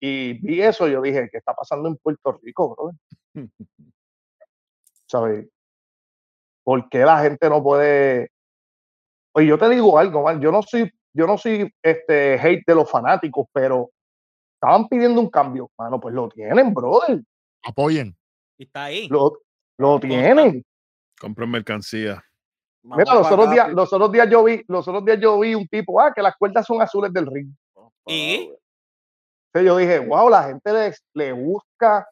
y vi eso, yo dije, ¿qué está pasando en Puerto Rico, brother? ¿Sabes? ¿Por qué la gente no puede? Oye, yo te digo algo, man, yo no soy, yo no soy este hate de los fanáticos, pero estaban pidiendo un cambio, mano, pues lo tienen, brother. Apoyen. Y está ahí. Lo, lo tienen. Compren mercancía. Vamos Mira, los otros días, los otros días yo vi, los otros días yo vi un tipo, ah, que las cuerdas son azules del ring. pa' ¿Y? Entonces yo dije, wow, la gente le, le busca,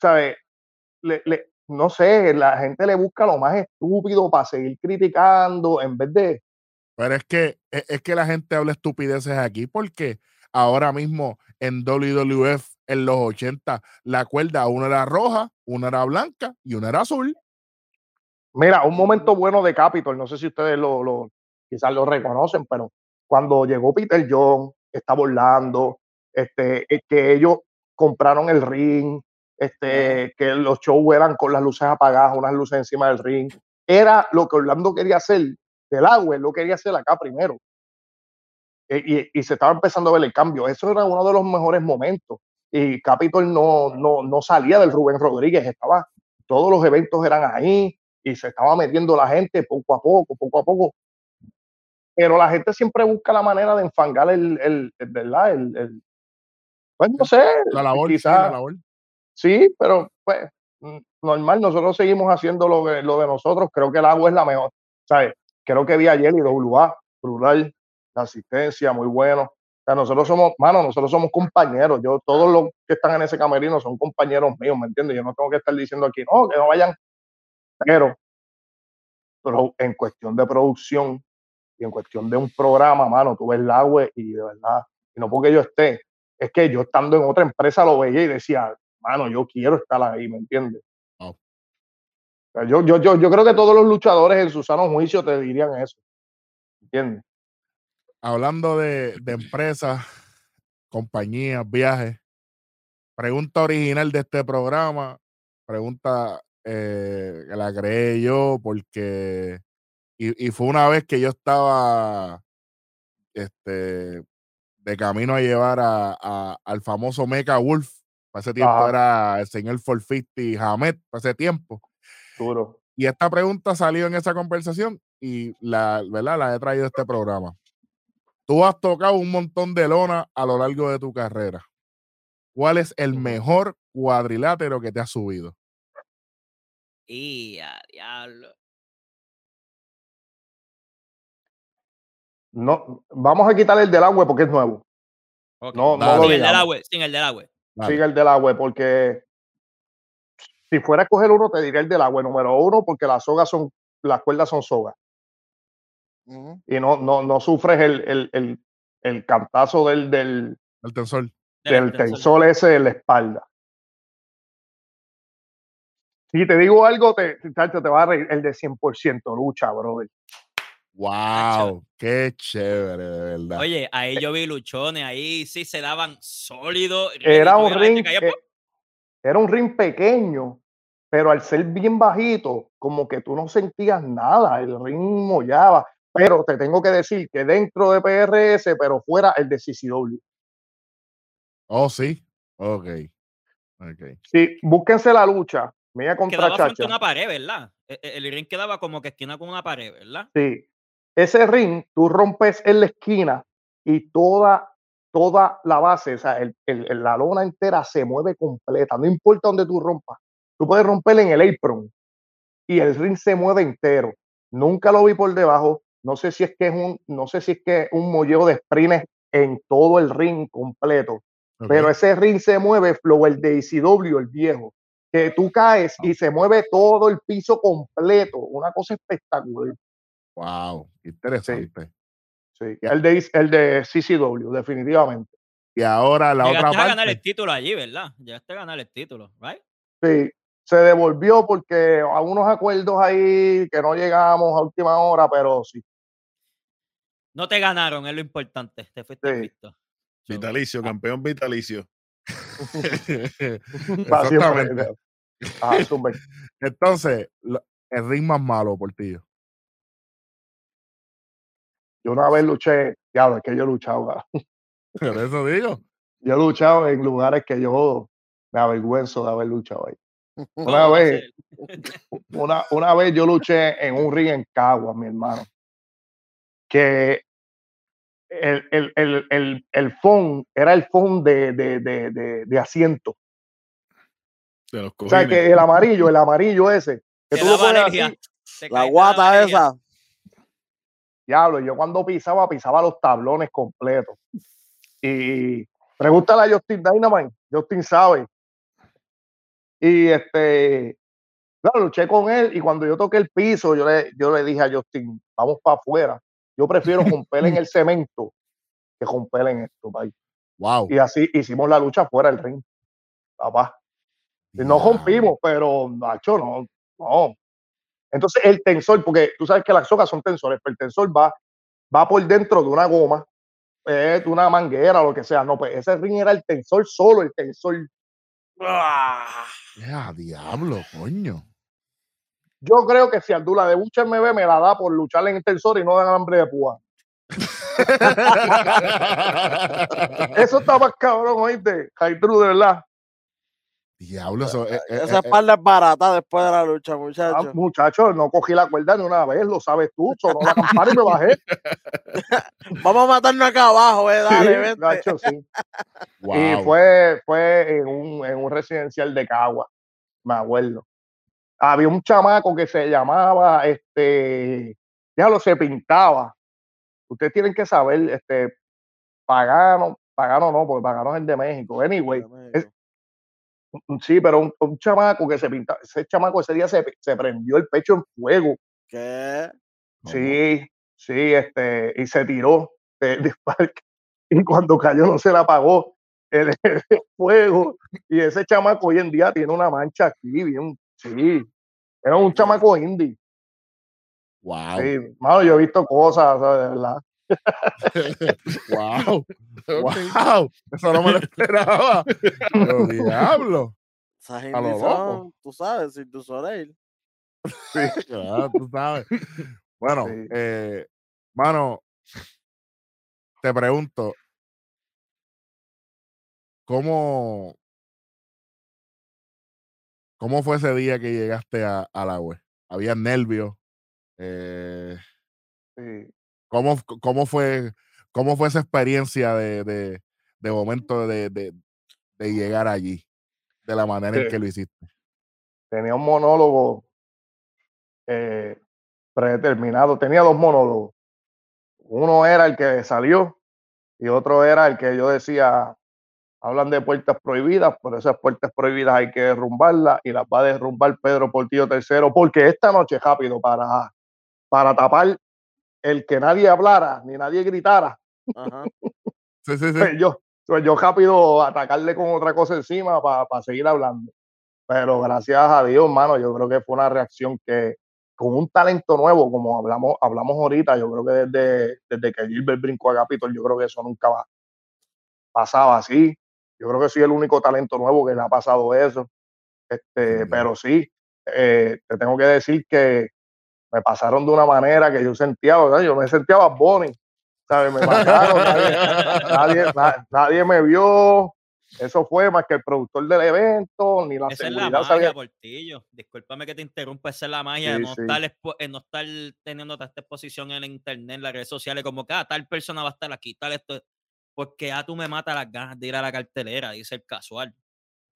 ¿sabes? Le, le- no sé, la gente le busca lo más estúpido para seguir criticando en vez de, Pero es que, es, es que la gente habla estupideces aquí porque ahora mismo en WWF en los 80 la cuerda una era roja, una era blanca y una era azul. mira, un momento bueno de Capitol, no sé si ustedes lo, lo quizás lo reconocen, pero cuando llegó Peter John, estaba Orlando, este, eh, que ellos compraron el ring, este, que los shows eran con las luces apagadas, unas luces encima del ring, era lo que Orlando quería hacer del agua, él lo quería hacer acá primero. E- Y, y se estaba empezando a ver el cambio. Eso era uno de los mejores momentos. Y Capitol no, no, no salía del Rubén Rodríguez, estaba, todos los eventos eran ahí y se estaba metiendo la gente poco a poco, poco a poco. Pero la gente siempre busca la manera de enfangar el, el, el- ¿verdad? El, el- pues no sé, La labor, sí, quizás- la labor. Sí, pero pues mm, normal, nosotros seguimos haciendo lo, lo de nosotros. Creo que el agua es la mejor. ¿sabes? Creo que vi ayer y WA, brutal, la asistencia, muy bueno. O sea, nosotros somos, mano, nosotros somos compañeros. Yo, todos los que están en ese camerino son compañeros míos, ¿me entiendes? Yo no tengo que estar diciendo aquí, no, que no vayan. Pero, pero en cuestión de producción y en cuestión de un programa, mano, tú ves el agua y de verdad, y no porque yo esté, es que yo estando en otra empresa lo veía y decía, mano, yo quiero estar ahí, ¿me entiendes? Wow. O sea, Yo, yo, yo, yo creo que todos los luchadores en su sano juicio te dirían eso. ¿Entiendes? Hablando de, de empresas, compañías, viajes. Pregunta original de este programa. Pregunta eh, que la creé yo porque. Y, y fue una vez que yo estaba este, de camino a llevar a, a- al famoso Mecha Wolf. Para ese tiempo Ajá. era el señor 450 Hamed, para ese tiempo. Duro. Y esta pregunta salió en esa conversación y la, ¿verdad? la he traído a este programa. Tú has tocado un montón de lona a lo largo de tu carrera. ¿Cuál es el mejor cuadrilátero que te has subido? Y a diablo. No, vamos a quitar el del agua porque es nuevo. No, no lo sin el del agua, sin el del agua. Sigue el del agua porque si fuera a escoger uno, te diría el del agua número uno porque las sogas son, las cuerdas son sogas Y no, no, no sufres el, el, el, el cantazo del, del, El tensor. del tensor ese en la espalda. Si te digo algo, te, te va a reír. El de 100% lucha, brother. ¡Wow! ¡Qué chévere, de verdad! Oye, ahí yo vi luchones, ahí sí se daban sólidos. Era un ring, caía eh, era un ring pequeño, pero al ser bien bajito, como que tú no sentías nada, el ring mollaba. Pero te tengo que decir que dentro de PRS, pero fuera el de CCW. Oh, sí. Ok. Ok. Sí, búsquense la lucha, mía contra quedaba frente a Chacha. una pared, ¿verdad? E- e- El, ring quedaba como que esquina con una pared, ¿verdad? Sí. Ese ring, tú rompes en la esquina y toda, toda la base, o sea, el- la lona entera se mueve completa, no importa dónde tú rompas. Tú puedes romper en el apron y el ring se mueve entero. Nunca lo vi por debajo. No sé si es que es un, no sé si es que es un molleo de sprints en todo el ring completo. Pero ese ring se mueve, flow, el de ECW, el viejo, que tú caes y se mueve todo el piso completo. Una cosa espectacular. ¡Wow! Interesante. Sí, el de, el de CCW, definitivamente. Y ahora la Llegaste otra a parte. ganar el título allí, ¿verdad? Llegaste a ganar el título, ¿right? Sí, se devolvió porque a unos acuerdos ahí que no llegamos a última hora, pero sí. No te ganaron, es lo importante. Te fuiste Sí. So, Vitalicio, campeón vitalicio. Exactamente. Ah. Entonces, el ring más malo, Portillo. Yo una vez luché, diablo, es que yo he luchado, cabrón. Por eso digo. yo he luchado en lugares que yo me avergüenzo de haber luchado ahí. ¿cómo Una vez, una, una vez yo luché en un ring en Cagua, mi hermano, que el, el, el, el, el phone era el phone de, de, de, de, de asiento. De los O sea, que el amarillo, el amarillo ese, que tú así, La de guata esa. diablo, yo cuando pisaba, pisaba los tablones completos. Y pregúntale a Justin Dynamite, Justin sabe. Y este, claro, luché con él y cuando yo toqué el piso, yo le, yo le dije a Justin, vamos para afuera. Yo prefiero romper en el cemento que romper en esto, país. Wow. Y así hicimos la lucha fuera del ring, papá. Y no rompimos, pero macho, no, no. Entonces el tensor, porque tú sabes que las socas son tensores, pero el tensor va, va por dentro de una goma, eh, de una manguera, lo que sea. No, pues ese ring era el tensor solo, el tensor. Ah, diablo, coño. Yo creo que si Abdullah de Bucha me ve, me la da por luchar en el tensor y no dan hambre de púa. Eso está más cabrón, oíste. True, de verdad. diablo, eso, eh, eh, Esa eh, espalda es barata después de la lucha, Ah, muchachos. muchachos, no cogí la cuerda ni una vez, lo sabes tú. Sonó la campana y me bajé. Vamos a matarnos acá abajo, eh. Dale, Sí, vente. sí. wow. Y fue, fue en, un, en un residencial de Cagua, me acuerdo. Había un chamaco que se llamaba, este, ya lo se pintaba. Ustedes tienen que saber, este, Pagano, Pagano no, porque Pagano es el de México. Anyway, es- sí, pero un, un chamaco que se pintaba, ese chamaco ese día se, se prendió el pecho en fuego. ¿Qué? Sí, sí, este, y se tiró de, de parque. Y cuando cayó no se la apagó el, el fuego. Y ese chamaco hoy en día tiene una mancha aquí, bien, sí. Era un chamaco indie. Wow. Sí, mano, yo he visto cosas, sea, de verdad. Wow. Wow. Eso no me lo esperaba. Pero diablo. Esa lo gente loco. son, tú sabes, sin tu Soleil. Ya, tú sabes. Bueno, Sí. eh, mano, te pregunto, ¿cómo, cómo fue ese día que llegaste a, a la web? ¿Había nervios? Eh, Sí. ¿cómo, cómo, fue, ¿Cómo fue esa experiencia de, de, de momento de, de, de llegar allí? De la manera en que lo hiciste. Tenía un monólogo eh, predeterminado. Tenía dos monólogos. Uno era el que salió y otro era el que yo decía, hablan de puertas prohibidas, por esas puertas prohibidas hay que derrumbarlas y las va a derrumbar Pedro Portillo III, porque esta noche, rápido, para, para tapar el que nadie hablara ni nadie gritara, Ajá. Sí, sí, sí. pues yo, pues yo rápido atacarle con otra cosa encima para seguir hablando. Pero gracias a Dios, hermano, yo creo que fue una reacción que con un talento nuevo, como hablamos, hablamos ahorita, yo creo que desde, desde que Gilbert brincó a Capitol, yo creo que eso nunca va, pasaba así. Yo creo que soy el único talento nuevo que le ha pasado eso. Este, Sí. pero sí, eh, te tengo que decir que me pasaron de una manera que yo sentía, ¿verdad? yo me sentía Bad Bunny, ¿sabes? Me mataron, nadie, nadie, na- nadie me vio. Eso fue más que el productor del evento, ni la Esa es la seguridad magia. Portillo. Discúlpame que te interrumpa, esa es la magia de Sí, no, sí. estar, eh, no estar teniendo tanta exposición en la internet, en las redes sociales, como que ah, tal persona va a estar aquí, tal esto. Porque ya tú me matas las ganas de ir a la cartelera, dice el casual.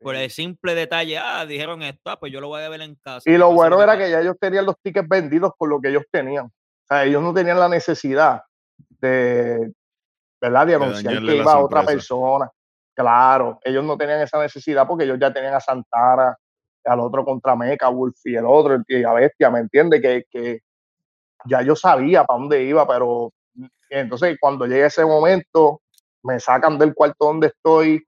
Por el simple detalle, ah, dijeron esto, ah, pues yo lo voy a ver en casa. Y lo bueno era que ya ellos tenían los tickets vendidos con lo que ellos tenían. O sea, ellos no tenían la necesidad de, ¿verdad? De anunciar que iba a otra persona. Claro, ellos no tenían esa necesidad porque ellos ya tenían a Santana, al otro contra Meca, Wolf y el otro, y a Bestia, ¿me entiendes? Que, que ya yo sabía para dónde iba, pero entonces cuando llega ese momento, me sacan del cuarto donde estoy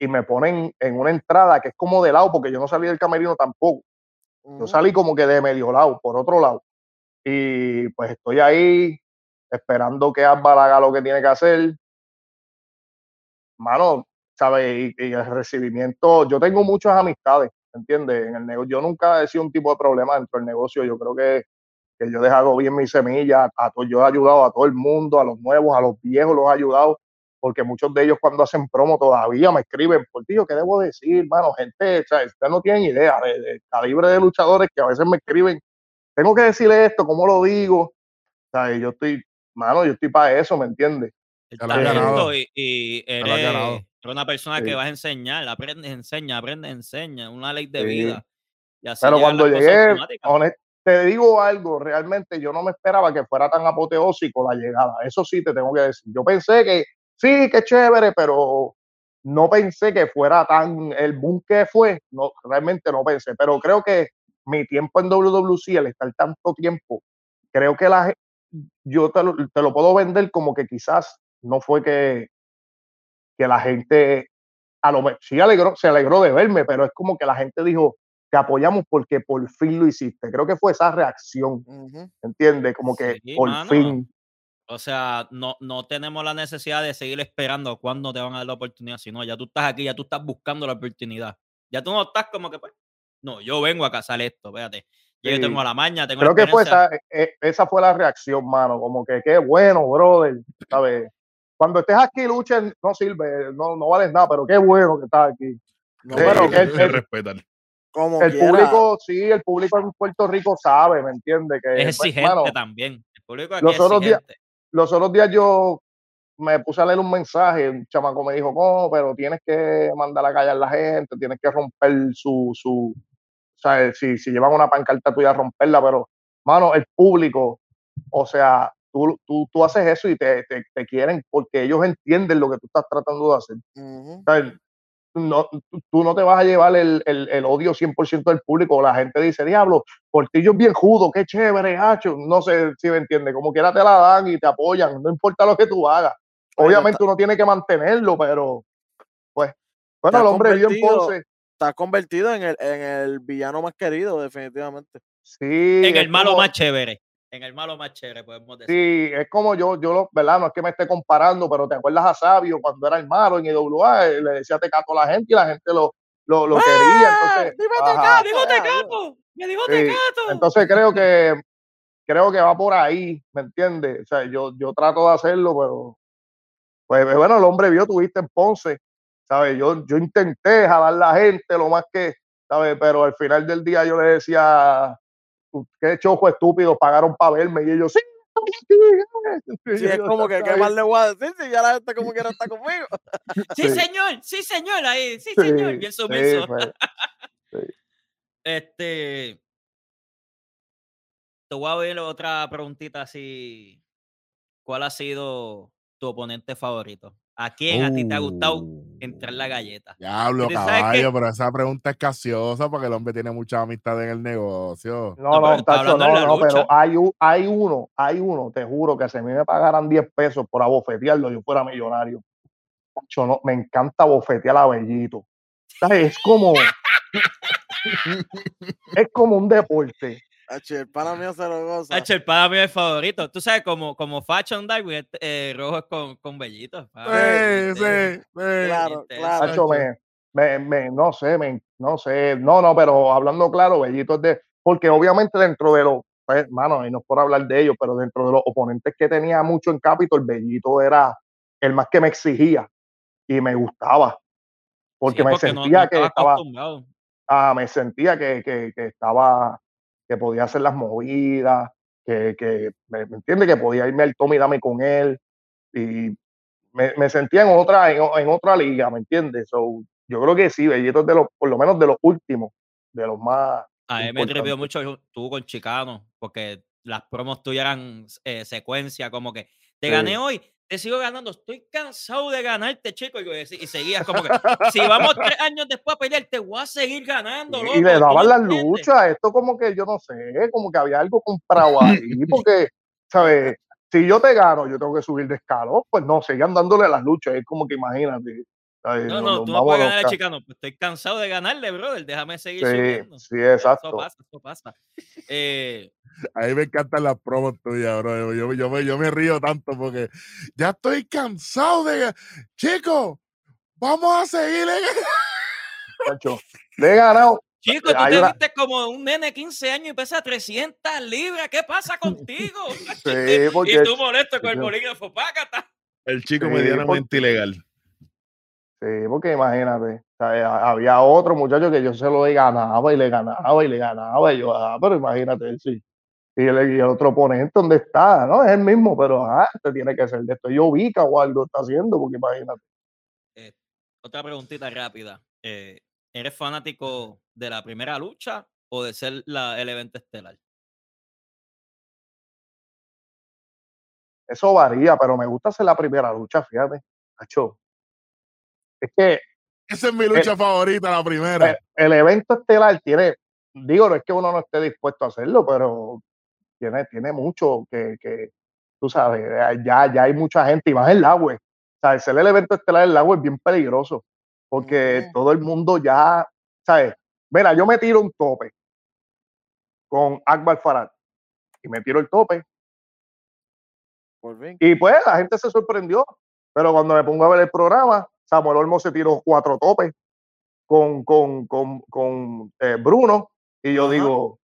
y me ponen en una entrada que es como de lado, porque yo no salí del camerino tampoco. Yo salí como que de medio lado, por otro lado. Y pues estoy ahí esperando que Álvaro haga lo que tiene que hacer. Mano, ¿sabes? Y, el recibimiento, yo tengo muchas amistades, ¿entiendes? En el negocio, yo nunca he sido un tipo de problema dentro del negocio. Yo creo que, que yo he dejado bien mi semilla. A, yo he ayudado a todo el mundo, a los nuevos, a los viejos, los he ayudado porque muchos de ellos cuando hacen promo todavía me escriben, por tío, ¿qué debo decir? Mano, gente, o sea, ustedes no tienen idea del calibre de luchadores que a veces me escriben, tengo que decirle esto, ¿cómo lo digo? O sea, yo estoy, mano, yo estoy para eso, ¿me entiendes? y, y eres una persona que vas a enseñar, aprende, enseña, aprende, enseña, una ley de vida. Pero cuando llegué, te digo algo, realmente yo no me esperaba que fuera tan apoteósico la llegada. Eso sí te tengo que decir. Yo pensé que sí, qué chévere, pero no pensé que fuera tan el boom que fue, no, realmente no pensé, pero creo que mi tiempo en WWC, al estar tanto tiempo, creo que la yo te lo, te lo puedo vender como que quizás no fue que, que la gente a lo sí alegró, se alegró de verme, pero es como que la gente dijo, te apoyamos porque por fin lo hiciste. Creo que fue esa reacción, ¿entiendes? Como que por fin. O sea, no, no tenemos la necesidad de seguir esperando cuándo te van a dar la oportunidad, sino ya tú estás aquí, ya tú estás buscando la oportunidad. Ya tú no estás como que, pues, no, yo vengo a casar esto, espérate. Yo tengo la maña, tengo Creo que fue esa, e, e, esa fue la reacción, mano, como que qué bueno, brother, ¿sabes? Cuando estés aquí, luchen, no sirve, no, no vales nada, pero qué bueno que estás aquí. No, pero el, Como el público, sí, el público en Puerto Rico sabe, ¿me entiende? Que, es pues, exigente también. El público es los otros días, los otros días yo me puse a leer un mensaje, un chamaco me dijo, ¿cómo? Pero tienes que mandar a callar a la gente, tienes que romper su, su o sea, si, si llevan una pancarta tuya, romperla, pero, mano, el público, o sea, tú, tú, tú haces eso y te, te, te, quieren porque ellos entienden lo que tú estás tratando de hacer. o sea, no, tú no te vas a llevar el, el, el odio 100% del público. La gente dice, diablo, Portillo es bien judo, qué chévere, hacho. No sé si me entiende. Como quiera te la dan y te apoyan, no importa lo que tú hagas. Obviamente uno tiene que mantenerlo, pero pues, bueno, el hombre bien Ponce. Está convertido en el, en el villano más querido, definitivamente. Sí. En el malo más chévere en el malo más chévere, podemos decir. Sí, es como yo, yo lo, ¿verdad? No es que me esté comparando, pero te acuerdas a Sabio cuando era el malo en IWA, le decía te cato a la gente y la gente lo, lo, lo quería. ¡Ah! Entonces, digo te cato, me digo te cato. Entonces creo que creo que va por ahí, ¿me entiendes? O sea, yo, yo trato de hacerlo, pero pues bueno, el hombre vio, tuviste en Ponce, ¿sabes? Yo, yo intenté jalar la gente lo más que, ¿sabes? Pero al final del día yo le decía qué chojo estúpido pagaron para verme y ellos sí. Sí, es como que qué más le voy a decir si ya la gente como quiera está conmigo. Sí, señor, sí, señor, ahí, sí, señor, bien sumiso. Este. Te voy a ver otra preguntita así. ¿Cuál ha sido tu oponente favorito? ¿A quién a ti te ha gustado entrar la galleta? Diablo, caballo, pero esa pregunta es casiosa porque el hombre tiene mucha amistad en el negocio. No, no, no, no, no pero hay, hay uno, hay uno, te juro que si a mí me pagaran 10 pesos por abofetearlo, yo fuera millonario. no, me encanta bofetear a Bellito. Es como, es como un deporte. H, el pana mío se lo goza. H, el pana mío es favorito. Tú sabes, como, como Fashion este, eh, rojo es con, con vellitos. Sí, sí, Claro, claro. me, me, no sé, me, no sé. No, no, pero hablando claro, vellitos de. Porque obviamente dentro de los. Pues, mano, y no es por hablar de ellos, pero dentro de los oponentes que tenía mucho en Capitol, Bellito era el más que me exigía y me gustaba. Porque, me sentía que estaba. Ah, me sentía que, que, que estaba que podía hacer las movidas, que, que me, entiende que podía irme al Tommy Dame con él y me, me sentía en otra, en, otra liga, ¿me entiendes? So, yo creo que sí, Bellito es de los, por lo menos de los últimos, de los más. A mí me atrevió mucho tú con Chicano, porque las promos tuyas eran eh, secuencia, como que te gané hoy, te sigo ganando, estoy cansado de ganarte, chico. Y, seguías como que, si vamos tres años después a pelear, te voy a seguir ganando. y le daban las luchas, esto como que yo no sé, como que había algo comprado ahí, porque, ¿sabes? si yo te gano, yo tengo que subir de escalón, pues no, sigan dándole las luchas, es como que imagínate. No, no, tú no puedes ganar al chicano. Pues estoy cansado de ganarle, brother. Déjame seguir sí, subiendo. Sí, exacto. Eso pasa, eso pasa. Eh, a mí me encantan las promos tuyas, bro. Yo, yo, me, yo me río tanto porque ya estoy cansado de. Chicos, vamos a seguir. Le he ganado. Chico, tú te viste como un nene de 15 años y pesa 300 libras. ¿Qué pasa contigo? Sí, porque, y tú molesto con el bolígrafo. Págata. El chico sí, medianamente porque, ilegal. Sí, porque imagínate, o sea, había otro muchacho que yo se lo ganaba y le ganaba y le ganaba. Y yo, ah, pero imagínate, sí. Y el, y el, otro oponente, ¿dónde está? No, es el mismo, pero ah, este tiene que ser de esto. Yo vi que Waldo está haciendo, porque imagínate. Eh, otra preguntita rápida. Eh, ¿Eres fanático de la primera lucha o de ser la, el evento estelar? Eso varía, pero me gusta hacer la primera lucha, fíjate. Hacho. Es que. Esa es mi lucha el, favorita, la primera. El, el, evento estelar tiene. Digo, no es que uno no esté dispuesto a hacerlo, pero tiene, tiene mucho que, que tú sabes, ya, ya hay mucha gente, y más el agua. O sea, ser el evento estelar del agua es bien peligroso porque todo el mundo ya, ¿sabes? Mira, yo me tiro un tope con Akbar Farad y me tiro el tope. Y pues la gente se sorprendió, pero cuando me pongo a ver el programa, Samuel Olmo se tiró cuatro topes con, con, con, con eh, Bruno y yo Ajá. digo,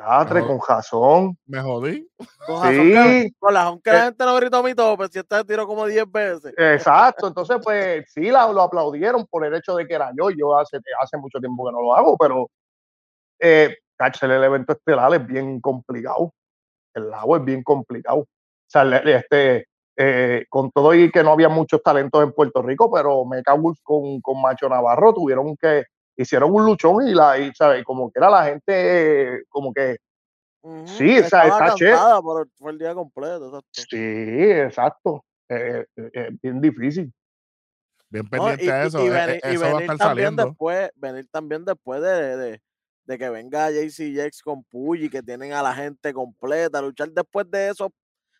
ya, tres con jazón. Me jodí. Con jazón, sí. Con la que la gente no gritó mi tope, si este tiró como 10 veces. Exacto, entonces pues sí la, lo aplaudieron por el hecho de que era yo. Yo hace, hace mucho tiempo que no lo hago, pero eh, el evento estelar es bien complicado. El lago es bien complicado. O sea, este, eh, con todo y que no había muchos talentos en Puerto Rico, pero Mecha Wolf con, con Macho Navarro tuvieron que hicieron un luchón y la y, ¿sabes? como que era la gente como que uh -huh. sí esa está chévere por el día completo exacto. sí exacto eh, eh, bien difícil bien pendiente no, y, a eso y, y eh, venir, eso y va a venir estar también saliendo después venir también después de, de, de que venga JC Jax con Puyi que tienen a la gente completa luchar después de esos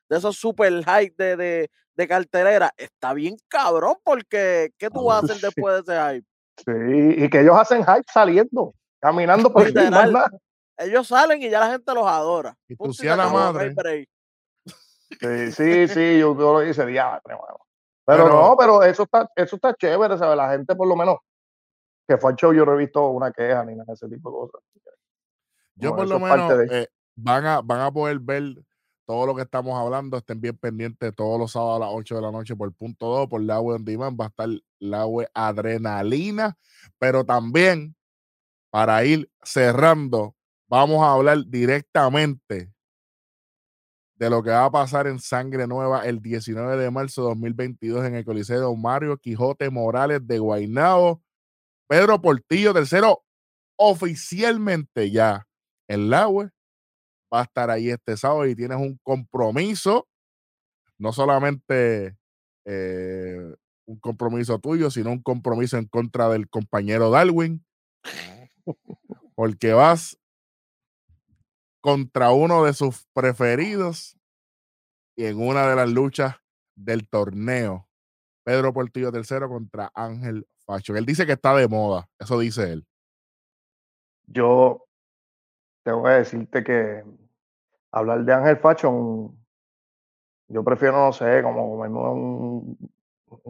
de esos super hype de, de, de cartelera está bien cabrón porque ¿qué tú vas a hacer después de ese hype? Sí, y que ellos hacen hype saliendo, caminando por Literal, Ellos salen y ya la gente los adora. Y tú sí a la madre. Sí, sí, sí, yo, yo lo hice bueno. Pero, pero, no, pero eso está, eso está chévere, ¿sabes? La gente por lo menos que fue al show, yo no he visto una queja ni nada de ese tipo de cosas. Yo por lo menos de- eh, van, a, van a poder ver todo lo que estamos hablando. Estén bien pendientes todos los sábados a las 8 de la noche por punto 2, por la web on demand. Va a estar la web adrenalina, pero también para ir cerrando, vamos a hablar directamente de lo que va a pasar en Sangre Nueva el 19 de marzo de 2022 en el Coliseo Mario Quijote Morales de Guaynabo. Pedro Portillo, tercero, oficialmente ya en la web va a estar ahí este sábado y tienes un compromiso, no solamente eh, un compromiso tuyo, sino un compromiso en contra del compañero Darwin, porque vas contra uno de sus preferidos y en una de las luchas del torneo. Pedro Portillo tercero contra Ángel Facho. Él dice que está de moda, eso dice él. Yo tengo que decirte que hablar de Ángel Fashion, yo prefiero, no sé, como comerme un-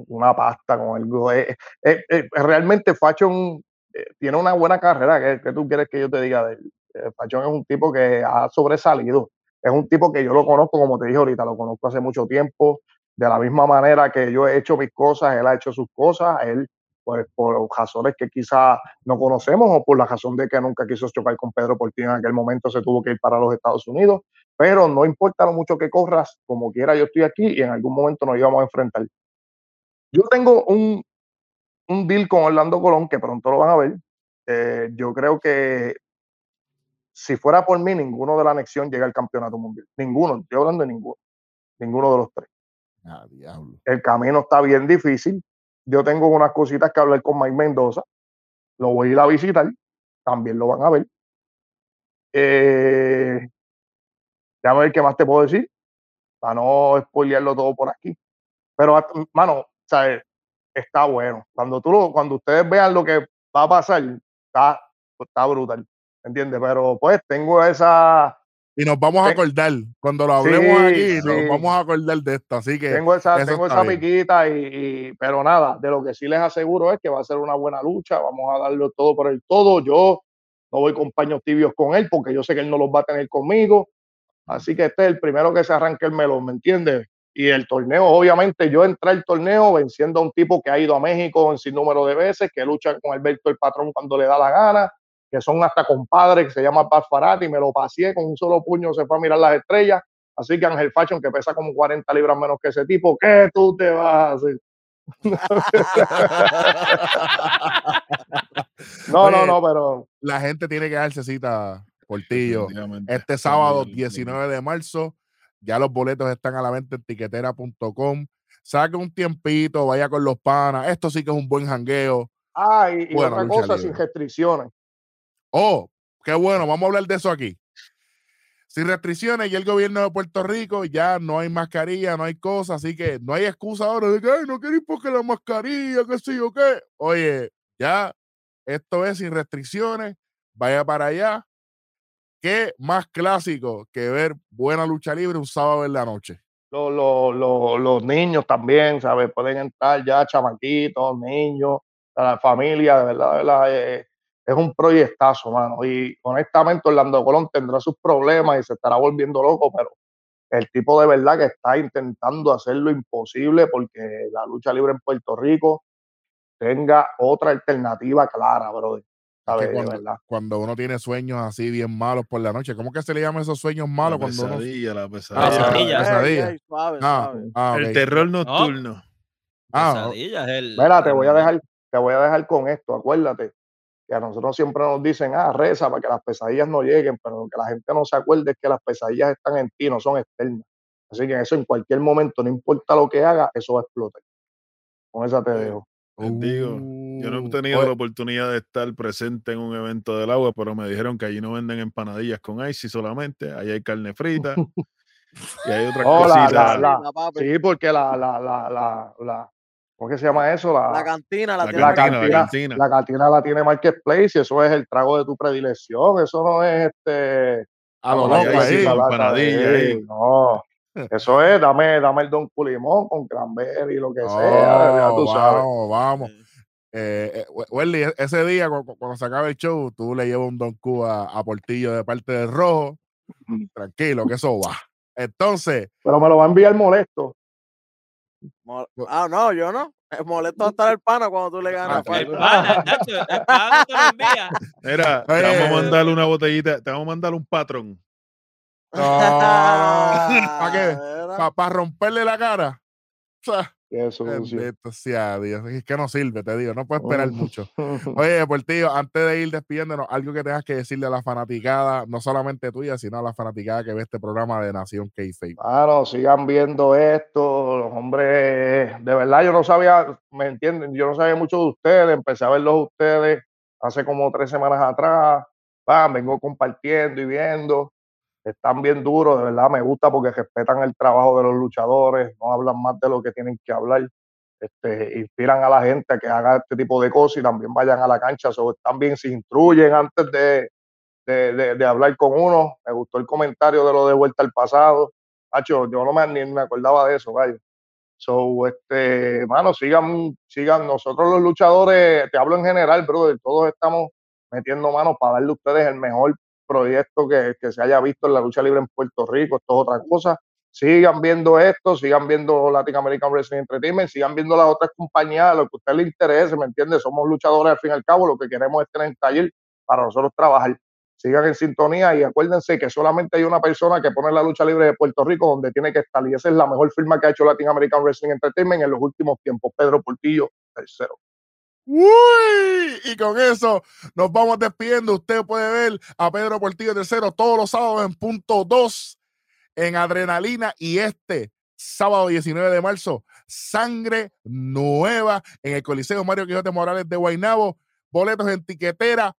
una pasta con algo. Eh, eh, eh, realmente Fashion eh, tiene una buena carrera. ¿Qué, qué tú quieres que yo te diga de él? Eh, Fashion es un tipo que ha sobresalido. Es un tipo que yo lo conozco, como te dije ahorita, lo conozco hace mucho tiempo. De la misma manera que yo he hecho mis cosas, él ha hecho sus cosas. Él, pues, por razones que quizá no conocemos o por la razón de que nunca quiso chocar con Pedro Portillo en aquel momento, se tuvo que ir para los Estados Unidos. Pero no importa lo mucho que corras, como quiera, yo estoy aquí y en algún momento nos íbamos a enfrentar. Yo tengo un, un deal con Orlando Colón que pronto lo van a ver. Eh, yo creo que si fuera por mí, ninguno de la anexión llega al campeonato mundial. Ninguno, estoy hablando de ninguno. Ninguno de los tres. Ah. El camino está bien difícil. Yo tengo unas cositas que hablar con Mike Mendoza. Lo voy a ir a visitar. También lo van a ver. Eh, ya ver qué más te puedo decir. para no spoilearlo todo por aquí. Pero, mano, ¿sabes? está bueno. Cuando, tú lo, cuando ustedes vean lo que va a pasar, está, está brutal. ¿Entiendes? Pero pues tengo esa. Y nos vamos a acordar. Cuando lo hablemos aquí, nos vamos a acordar de esto. Así que. Tengo esa, tengo esa piquita, y, pero nada, de lo que sí les aseguro es que va a ser una buena lucha. Vamos a darlo todo por el todo. Yo no voy con paños tibios con él porque yo sé que él no los va a tener conmigo. Así que este es el primero que se arranque el melón, ¿me entiendes? Y el torneo, obviamente, yo entré al torneo venciendo a un tipo que ha ido a México en sin número de veces, que lucha con Alberto el patrón cuando le da la gana, que son hasta compadres, que se llama Paz y me lo pasé con un solo puño, se fue a mirar las estrellas. Así que Ángel Fashion, que pesa como 40 libras menos que ese tipo, ¿qué tú te vas a hacer? no, no, no, pero. La gente tiene que darse cita, Portillo. Este sábado, 19 de marzo, ya los boletos están a la venta en tiquetera.com. Saque un tiempito, vaya con los panas. Esto sí que es un buen jangueo. Ah, y, otra cosa sin restricciones. Oh, qué bueno, vamos a hablar de eso aquí. Sin restricciones y el gobierno de Puerto Rico ya no hay mascarilla, no hay cosas, así que no hay excusa ahora de que no queréis porque la mascarilla, qué sé yo qué. Oye, ya esto es sin restricciones, vaya para allá, ¿Qué más clásico que ver buena lucha libre un sábado en la noche? Los, los, niños también, ¿sabes? Pueden entrar ya chamaquitos, niños, la familia, de verdad, de verdad eh, es un proyectazo, mano. Y honestamente, Orlando Colón tendrá sus problemas y se estará volviendo loco, pero el tipo de verdad que está intentando hacer lo imposible porque la lucha libre en Puerto Rico tenga otra alternativa clara, brother cuando, uno tiene sueños así bien malos por la noche, ¿cómo que se le llama esos sueños malos? La cuando pesadilla, la pesadilla. el terror nocturno. Ah, el, Mira, te voy a dejar, te voy a dejar con esto, acuérdate que a nosotros siempre nos dicen, ah, reza para que las pesadillas no lleguen, pero lo que la gente no se acuerde es que las pesadillas están en ti, no son externas. Así que eso en cualquier momento, no importa lo que haga, eso va a explotar. Con esa te dejo. Digo, yo no he uh, tenido la oportunidad de estar presente en un evento del agua, pero me dijeron que allí no venden empanadillas con ice solamente, ahí hay carne frita y hay otras oh, cositas. sí, porque la, la, la, la, ¿cómo que se llama eso? La, cantina la, tiene. Cantina, la, cantina. la tiene Marketplace y eso es el trago de tu predilección, eso no es este... A lo ahí. No, eso es, dame, dame el Don Culimón con cranberry, lo que sea. tú vamos, vamos. Eh, eh e, ese día cuando, se acabe el show, tú le llevas un Don Q a, Portillo de parte del Rojo. Tranquilo, que eso va. Entonces. Pero me lo va a enviar molesto. Ah, no, yo no. Es molesto estar el pana cuando tú le ganas. Ah, el pana, Nacho, el pana te lo envía. Mira, te vamos a mandarle una botellita, te vamos a mandar un patrón. ¿Para qué? ¿Para romperle la cara? O sea, eso, sea Dios. Es que no sirve, te digo, no puedes esperar mucho. Oye, Deportivo, antes de ir despidiéndonos, algo que tengas que decirle a la fanaticada, no solamente tuya, sino a la fanaticada que ve este programa de Nación K-Face. Claro, sigan viendo esto, los hombres, de verdad yo no sabía, me entienden, yo no sabía mucho de ustedes, empecé a verlos ustedes hace como tres semanas atrás, vengo compartiendo y viendo están bien duros, de verdad me gusta porque respetan el trabajo de los luchadores, no hablan más de lo que tienen que hablar, este, inspiran a la gente a que haga este tipo de cosas y también vayan a la cancha, so, también se instruyen antes de, de, hablar con uno. Me gustó el comentario de lo de vuelta al pasado. Hacho, yo no me, ni me acordaba de eso, vaya. So, este, mano, sigan, sigan, nosotros los luchadores, te hablo en general, brother, todos estamos metiendo manos para darle a ustedes el mejor proyecto que, se haya visto en la lucha libre en Puerto Rico, esto es otra cosa. Sigan viendo esto, sigan viendo Latin American Wrestling Entertainment, sigan viendo las otras compañías, lo que a usted le interese, ¿me entiende? Somos luchadores al fin y al cabo, lo que queremos es tener el taller para nosotros trabajar. Sigan en sintonía y acuérdense que solamente hay una persona que pone la lucha libre de Puerto Rico donde tiene que estar y esa es la mejor firma que ha hecho Latin American Wrestling Entertainment en los últimos tiempos, Pedro Portillo, tercero. Uy, y con eso nos vamos despidiendo. Usted puede ver a Pedro Portillo tercero todos los sábados en punto 2 en Adrenalina y este sábado 19 de marzo, Sangre Nueva en el Coliseo Mario Quijote Morales de Guaynabo. Boletos en tiquetera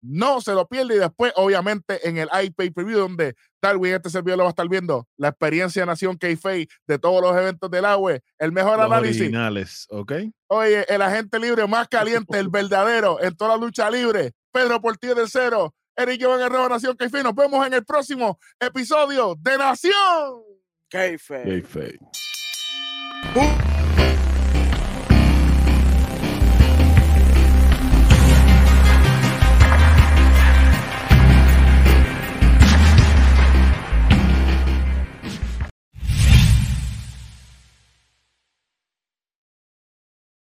No se lo pierde y después, obviamente, en el iPay Preview, donde Darwin, este servidor lo va a estar viendo, la experiencia Nación k de todos los eventos del agua, el mejor Los análisis. originales, ¿ok? Oye, el agente libre más caliente, el verdadero, en toda la lucha libre. Pedro Portillo del Cero, Eric Jovan Herrero, Nación k Nos vemos en el próximo episodio de Nación. Uh.